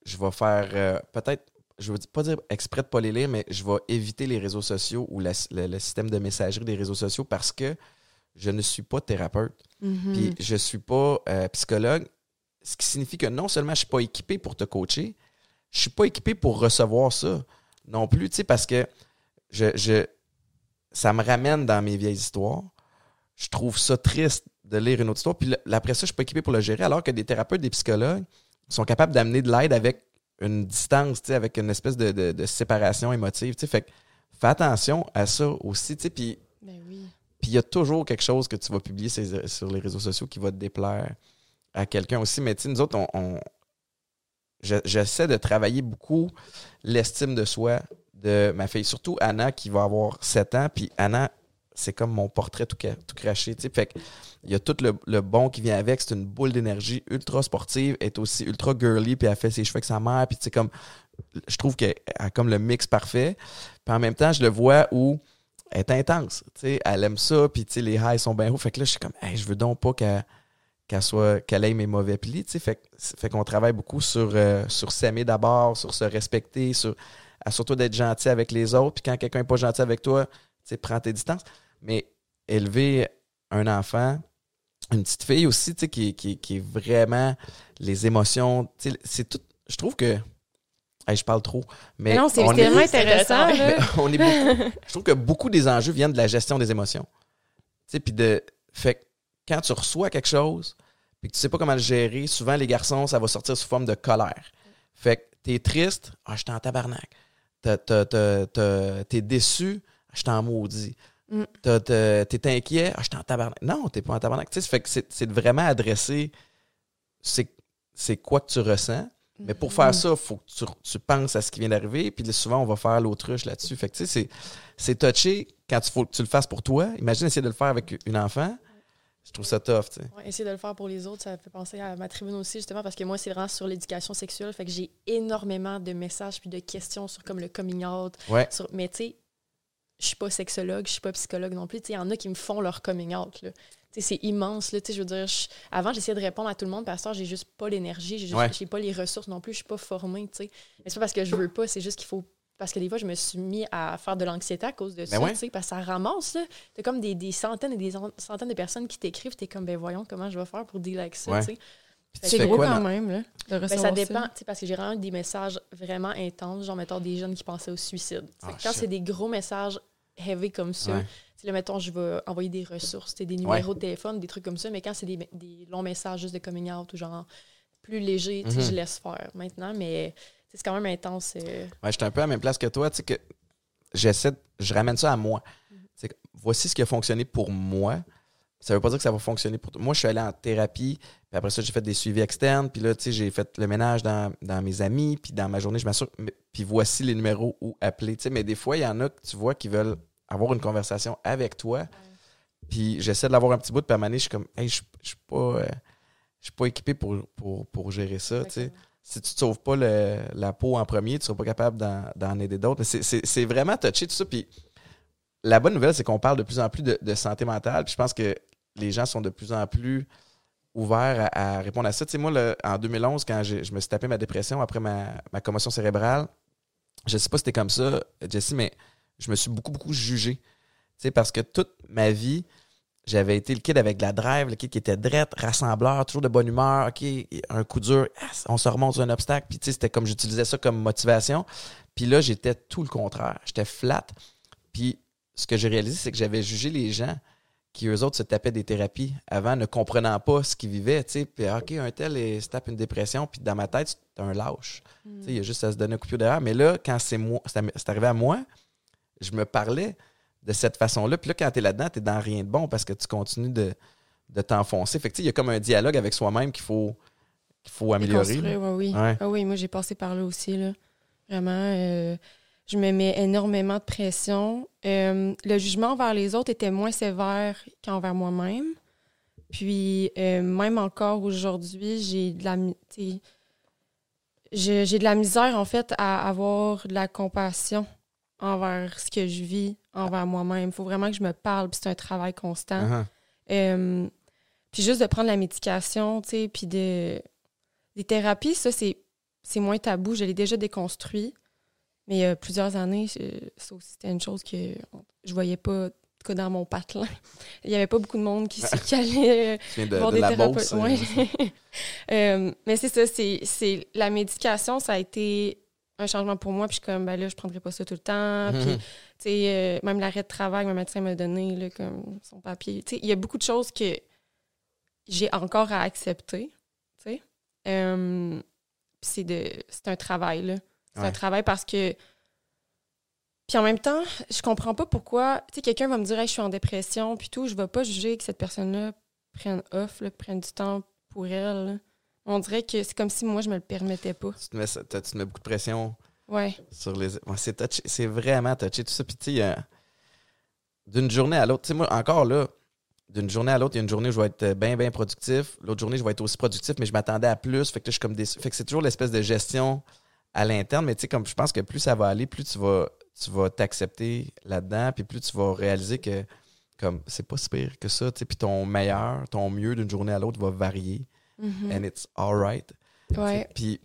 je vais faire euh, peut-être, je ne veux pas dire exprès de pas les lire, mais je vais éviter les réseaux sociaux ou le, système de messagerie des réseaux sociaux parce que je ne suis pas thérapeute. Mm-hmm. Puis je ne suis pas euh, psychologue, ce qui signifie que non seulement je ne suis pas équipé pour te coacher, je ne suis pas équipé pour recevoir ça non plus, tu sais, parce que je, je, ça me ramène dans mes vieilles histoires. Je trouve ça triste de lire une autre histoire. Puis après ça, je suis pas équipé pour le gérer, alors que des thérapeutes, des psychologues sont capables d'amener de l'aide avec une distance, avec une espèce de, séparation émotive. Fait que fais attention à ça aussi. Puis ben oui. il y a toujours quelque chose que tu vas publier sur les réseaux sociaux qui va te déplaire à quelqu'un aussi. Mais nous autres, on, j'essaie de travailler beaucoup l'estime de soi de ma fille, surtout Anna qui va avoir 7 ans. Puis Anna, c'est comme mon portrait tout, craché. Fait il y a tout le, bon qui vient avec. C'est une boule d'énergie ultra sportive, elle est aussi ultra girly, puis elle fait ses cheveux avec sa mère. Puis comme, je trouve qu'elle a comme le mix parfait. Puis en même temps, je le vois où elle est intense. elle aime ça, puis les highs sont bien hauts. Fait que là, je suis comme, je veux donc pas qu'elle qu'elle soit qu'elle ait mes mauvais plis. Fait, fait qu'on travaille beaucoup sur, euh, sur s'aimer d'abord, sur se respecter, sur surtout d'être gentil avec les autres. Puis quand quelqu'un n'est pas gentil avec toi, prends tes distances. Mais élever un enfant, une petite fille aussi, qui, qui, qui est vraiment les émotions, c'est tout. Je trouve que je parle trop. Mais, non, c'est tellement intéressant. on est je trouve que beaucoup des enjeux viennent de la gestion des émotions. Puis de. Fait quand tu reçois quelque chose, puis que tu sais pas comment le gérer, souvent les garçons, ça va sortir sous forme de colère. Fait que t'es triste, ah, je suis en tabarnak. T'es déçu, ah, je t'en maudis. Mm. T'es inquiet, ah, je suis en tabarnak. Non, t'es pas en tabarnak. fait que c'est vraiment adresser c'est quoi que tu ressens mais pour faire ça, il faut que tu, penses à ce qui vient d'arriver. Puis souvent, on va faire l'autruche là-dessus. Fait que tu sais, c'est touché quand il faut que tu le fasses pour toi. Imagine essayer de le faire avec une enfant. Je trouve ça tough, tu sais. essayer de le faire pour les autres, ça fait penser à ma tribune aussi, justement, parce que moi, c'est vraiment sur l'éducation sexuelle. Fait que j'ai énormément de messages puis de questions sur comme le coming out. mais tu sais, je suis pas sexologue, je suis pas psychologue non plus. Il y en a qui me font leur coming out. Là c'est immense. Là, je veux dire, avant, j'essayais de répondre à tout le monde, parce que j'ai juste pas l'énergie, j'ai n'ai pas les ressources non plus, je suis pas formée. Mais c'est pas parce que je veux pas, c'est juste qu'il faut. Parce que des fois, je me suis mis à faire de l'anxiété à cause de ben ça, parce que ça ramasse. Tu comme des, des, centaines et des centaines de personnes qui t'écrivent, tu es comme, ben voyons comment je vais faire pour dealer avec ça. C'est gros quand même, là, de ben, ça dépend, parce que j'ai vraiment des messages vraiment intenses, genre, mettons, des jeunes qui pensaient au suicide. Ah, quand c'est des gros messages heavy comme ça, Là, mettons, je vais envoyer des ressources, des numéros de téléphone, des trucs comme ça, mais quand c'est des, longs messages juste de coming out ou genre plus léger, je mhm. laisse faire maintenant, mais c'est quand même intense. Euh. Ouais, je suis un peu à la même place que toi, tu sais, que j'essaie, je ramène ça à moi. Mhm. Voici ce qui a fonctionné pour moi. Ça veut pas dire que ça va fonctionner pour toi. Moi, je suis allé en thérapie, puis après ça, j'ai fait des suivis externes, puis là, tu sais, j'ai fait le ménage dans, mes amis, puis dans ma journée, je m'assure, puis voici les numéros où appeler, tu sais, mais des fois, il y en a que tu vois qui veulent avoir une conversation avec toi. Puis j'essaie de l'avoir un petit bout, de à je suis comme, hey, je ne suis pas, euh, pas équipé pour, pour, gérer ça. Si tu ne sauves pas la peau en premier, tu ne seras pas capable d'en aider d'autres. C'est vraiment touché tout ça. Puis la bonne nouvelle, c'est qu'on parle de plus en plus de, santé mentale. Puis je pense que les gens sont de plus en plus ouverts à, répondre à ça. moi, en 2011, quand je me suis tapé ma dépression après ma, commotion cérébrale, je ne sais pas si c'était comme ça, Jessie, mais je me suis beaucoup, beaucoup jugé. sais, parce que toute ma vie, j'avais été le kid avec de la drive, le kid qui était drette, rassembleur, toujours de bonne humeur, OK, un coup dur, on se remonte sur un obstacle. Puis, tu sais, c'était comme j'utilisais ça comme motivation. Puis là, j'étais tout le contraire. J'étais flat. Puis, ce que j'ai réalisé, c'est que j'avais jugé les gens qui, eux autres, se tapaient des thérapies avant, ne comprenant pas ce qu'ils vivaient, tu sais. Puis, OK, un tel il se tape une dépression, puis dans ma tête, c'est un lâche. Tu sais, il y a juste à se donner un coup de pied derrière. Mais là, quand c'est moi, c'est arrivé à moi, je me parlais de cette façon-là. Puis là, quand tu es là-dedans, tu es dans rien de bon parce que tu continues de, de t'enfoncer. Fait que, il y a comme un dialogue avec soi-même qu'il faut, qu'il faut améliorer. oui. Ah oui, moi, j'ai passé par là aussi. Là. Vraiment, euh, je me mets énormément de pression. Euh, le jugement envers les autres était moins sévère qu'envers moi-même. Puis, euh, même encore aujourd'hui, j'ai de la j'ai de la misère, en fait, à avoir de la compassion envers ce que je vis, envers moi-même. Il faut vraiment que je me parle, puis c'est un travail constant. Uh-huh. Euh, puis juste de prendre la médication, tu sais, puis de... Des thérapies, ça, c'est, moins tabou. Je l'ai déjà déconstruit. Mais il y a plusieurs années, ça aussi, c'était une chose que je voyais pas que dans mon patelin. Il n'y avait pas beaucoup de monde qui, qui allait de, voir des thérapeutes. Euh, mais c'est ça, c'est, la médication, ça a été un changement pour moi. Puis je suis comme, ben là, je prendrai pas ça tout le temps. Puis, mhm. tu sais, euh, même l'arrêt de travail, mon médecin m'a donné, là, comme son papier. Tu sais, il y a beaucoup de choses que j'ai encore à accepter, tu sais. Euh, c'est de c'est un travail, là. C'est un travail parce que... Puis en même temps, je comprends pas pourquoi... Tu sais, quelqu'un va me dire, je suis en dépression, puis tout. Je vais pas juger que cette personne-là prenne off, là, prenne du temps pour elle, on dirait que c'est comme si moi, je me le permettais pas. Tu te mets, tu te mets beaucoup de pression ouais. sur les. c'est, c'est vraiment touché, tout ça. Puis, tu sais, d'une journée à l'autre, tu sais, moi, encore là, d'une journée à l'autre, il y a une journée où je vais être bien, bien productif. L'autre journée, je vais être aussi productif, mais je m'attendais à plus. Fait que je suis comme Fait que c'est toujours l'espèce de gestion à l'interne. Mais tu sais, comme je pense que plus ça va aller, plus tu vas tu vas t'accepter là-dedans, puis plus tu vas réaliser que comme c'est pas si pire que ça, tu sais, puis ton meilleur, ton mieux d'une journée à l'autre va varier. Mhm. And it's alright. Ouais. Puis,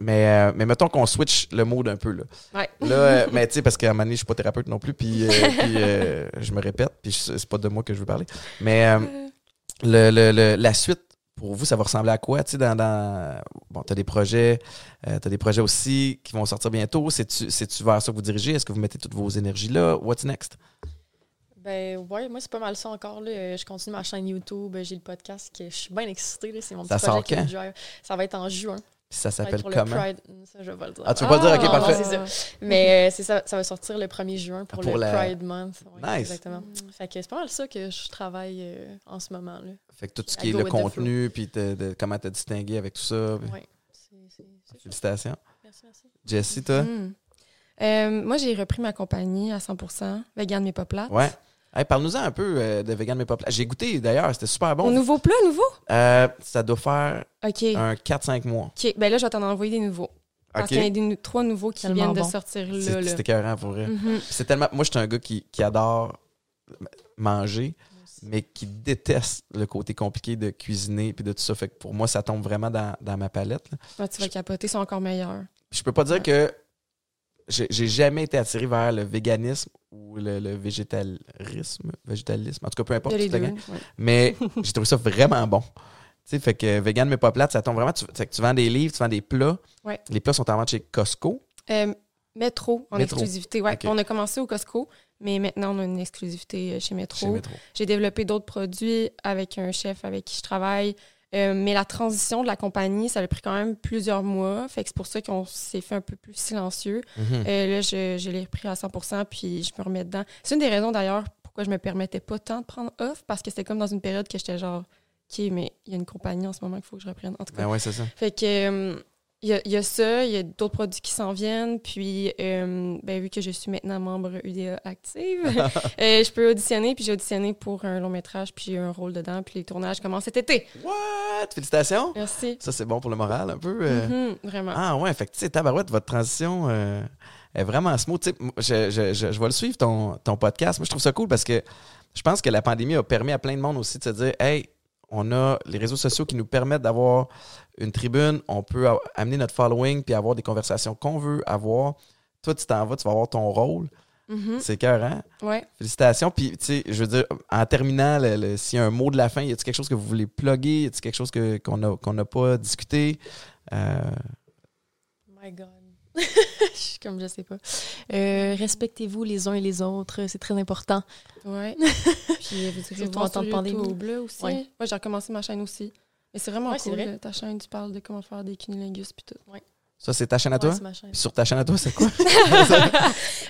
mais, euh, mais mettons qu'on switch le mode un peu, là. Ouais. Là, euh, mais tu sais, parce qu'à un moment donné, je suis pas thérapeute non plus, puis, euh, je me répète, puis c'est pas de moi que je veux parler. Mais le, le- le- la suite, pour vous, ça va ressembler à quoi? Tu sais, dans, dans- Bon, t'as des projets, euh, t'as des projets aussi qui vont sortir bientôt. C'est-tu c'est-tu vers ça que vous dirigez? Est-ce que vous mettez toutes vos énergies là? What's next? Ben ouais, moi c'est pas mal ça encore. Là. Je continue ma chaîne YouTube, j'ai le podcast que je suis bien excitée. là. C'est mon Ça petit sort projet qui me quand? drive. Ça va être en juin. Puis ça s'appelle pour comment? le Pride. Hum, Ça, je vais pas le dire. Ah, tu veux pas dire? Ok, non, parfait. ça. Mais euh, c'est ça, ça va sortir le 1er juin pour, Pour le la- Pride Month. Ouais, Nice. Exactement. Fait que c'est pas mal ça que je travaille euh, en ce moment. Là. Fait que tout ce I qui est le contenu, puis te- de- comment t'as distingué avec tout ça. puis- Ouais. Ça. Félicitations. Merci, merci. Jessie, toi? Mhm. Euh, moi, j'ai repris ma compagnie à 100% Vegan mais pas plate. Ouais. Hey, Parle-nous-en un peu euh, de Vegan Mais Pas Plate. J'ai goûté d'ailleurs, c'était super Au bon. nouveau plat, nouveau? Euh, ça doit faire OK. un 4-5 mois. OK. Ben là, je vais t'en envoyer des nouveaux. Parce qu'il y en a des nou- trois nouveaux qui Tellement viennent de sortir là. C'est- écœurant pour vrai. Mhm. C'est tellement. Moi, je suis un gars qui, qui adore manger, mais qui déteste le côté compliqué de cuisiner puis de tout ça. Fait que pour moi, ça tombe vraiment dans, dans ma palette. là. Ah, tu vas capoter, sont encore meilleurs. Puis je peux pas dire Ouais. que j'ai jamais été attiré vers le véganisme ou le, le végétalisme. Végétalisme. En tout cas, peu importe. deux. ouais. Mais j'ai trouvé ça vraiment bon. Tu sais, fait que vegan mais pas plate, ça tombe vraiment. Tu, que tu vends des livres, tu vends des plats. Ouais. Les plats sont en vente chez Costco. Euh, Métro, en Métro. exclusivité. Ouais. On a commencé au Costco, mais maintenant, on a une exclusivité euh. Chez Métro. J'ai développé d'autres produits avec un chef avec qui je travaille. Euh, mais la transition de la compagnie, ça a pris quand même plusieurs mois. Fait que c'est pour ça qu'on s'est fait un peu plus silencieux. Mhm. Euh, là, je, je l'ai repris à 100% puis je me remets dedans. C'est une des raisons d'ailleurs pourquoi je me permettais pas tant de prendre off, parce que c'était comme dans une période que j'étais genre, OK, mais il y a une compagnie en ce moment qu'il faut que je reprenne. En tout cas. Ben ouais, c'est ça. Fait que euh, il y, a, il y a ça, il y a d'autres produits qui s'en viennent. Puis, euh, ben, vu que je suis maintenant membre UDA active, euh, je peux auditionner. Puis j'ai auditionné pour un long métrage, puis un rôle dedans. Puis les tournages commencent cet été. What? Félicitations! Merci. Ça, c'est bon pour le moral, un peu. euh. Mhm, vraiment. Ah ouais, fait que tu sais, Tabarouette, votre transition est vraiment smooth. Tu sais, moi, je, je, je, je vais le suivre, ton, ton podcast. Moi, je trouve ça cool parce que je pense que la pandémie a permis à plein de monde aussi de se dire Hey, on a les réseaux sociaux qui nous permettent d'avoir une tribune, on peut amener notre following puis avoir des conversations qu'on veut avoir. Toi, tu t'en vas, tu vas avoir ton rôle. Mhm, C'est cœur, hein? Ouais. Félicitations. Puis, tu sais, je veux dire, en terminant, s'il y a un mot de la fin, y a-t-il quelque chose que vous voulez plugger? Y a-t-il quelque chose que- qu'on n'a qu'on n'a pas discuté? Euh, My God. je suis comme, je sais pas. Euh, Respectez-vous les uns et les autres, c'est très important. Ouais. puis vous direz Surtout voir sur de pandémie. YouTube là aussi. Ouais. Ouais, j'ai recommencé ma chaîne aussi. Mais c'est vraiment Ouais, c'est cool. vrai. là, Ta chaîne, tu parles de comment faire des cunilingus puis tout. ça, c'est ta chaîne à Ouais, toi? c'est ma chaîne. Puis sur ta chaîne à toi, c'est quoi?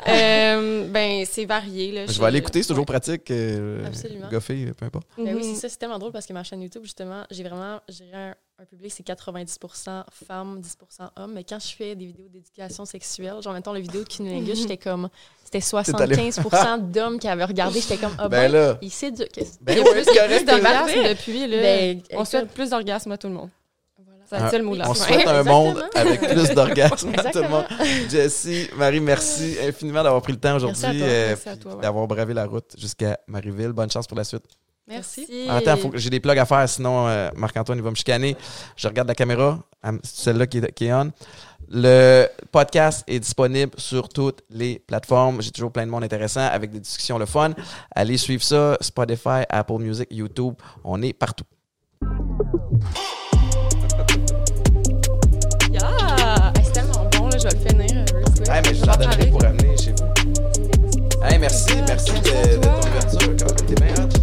Euh, ben, c'est varié. Là, Je vais aller écouter, c'est toujours Ouais. pratique. Euh, Absolument. Goffé, peu importe. Ben oui, Mhm. c'est ça, c'est tellement drôle parce que ma chaîne YouTube, justement, j'ai vraiment j'ai un, un public, c'est 90% femmes, 10% hommes. Mais quand je fais des vidéos d'éducation sexuelle, genre, mettons, la vidéo de Cunnilingus, j'étais comme, c'était 75% d'hommes qui avaient regardé. J'étais comme, ah Ben ben, là, il s'éduque. ben Il y a oui, plus, c'est il y a plus d'orgasmes parfait. depuis. Là. Ben, on souhaite plus d'orgasmes à tout le monde. voilà. C'est le seul mot de la On souhaite un Exactement. monde avec plus d'orgasme à tout le monde. Exactement. Jessie, Marie, merci infiniment d'avoir pris le temps aujourd'hui Merci à toi. euh, d'avoir bravé la route jusqu'à Marieville. Bonne chance pour la suite. Merci. Attends, faut que j'ai des plugs à faire, sinon euh, Marc-Antoine il va me chicaner. Je regarde la caméra, celle-là qui est, qui est on. Le podcast est disponible sur toutes les plateformes. J'ai toujours plein de monde intéressant avec des discussions le fun. Allez suivre ça, Spotify, Apple Music, YouTube. On est partout. Yeah! Hey, c'est tellement bon, là, je vais le finir. euh. Hey, mais Je t'en donnerai pour amener chez vous. Hey, merci, merci de, de ton ouverture. T'es bien hot.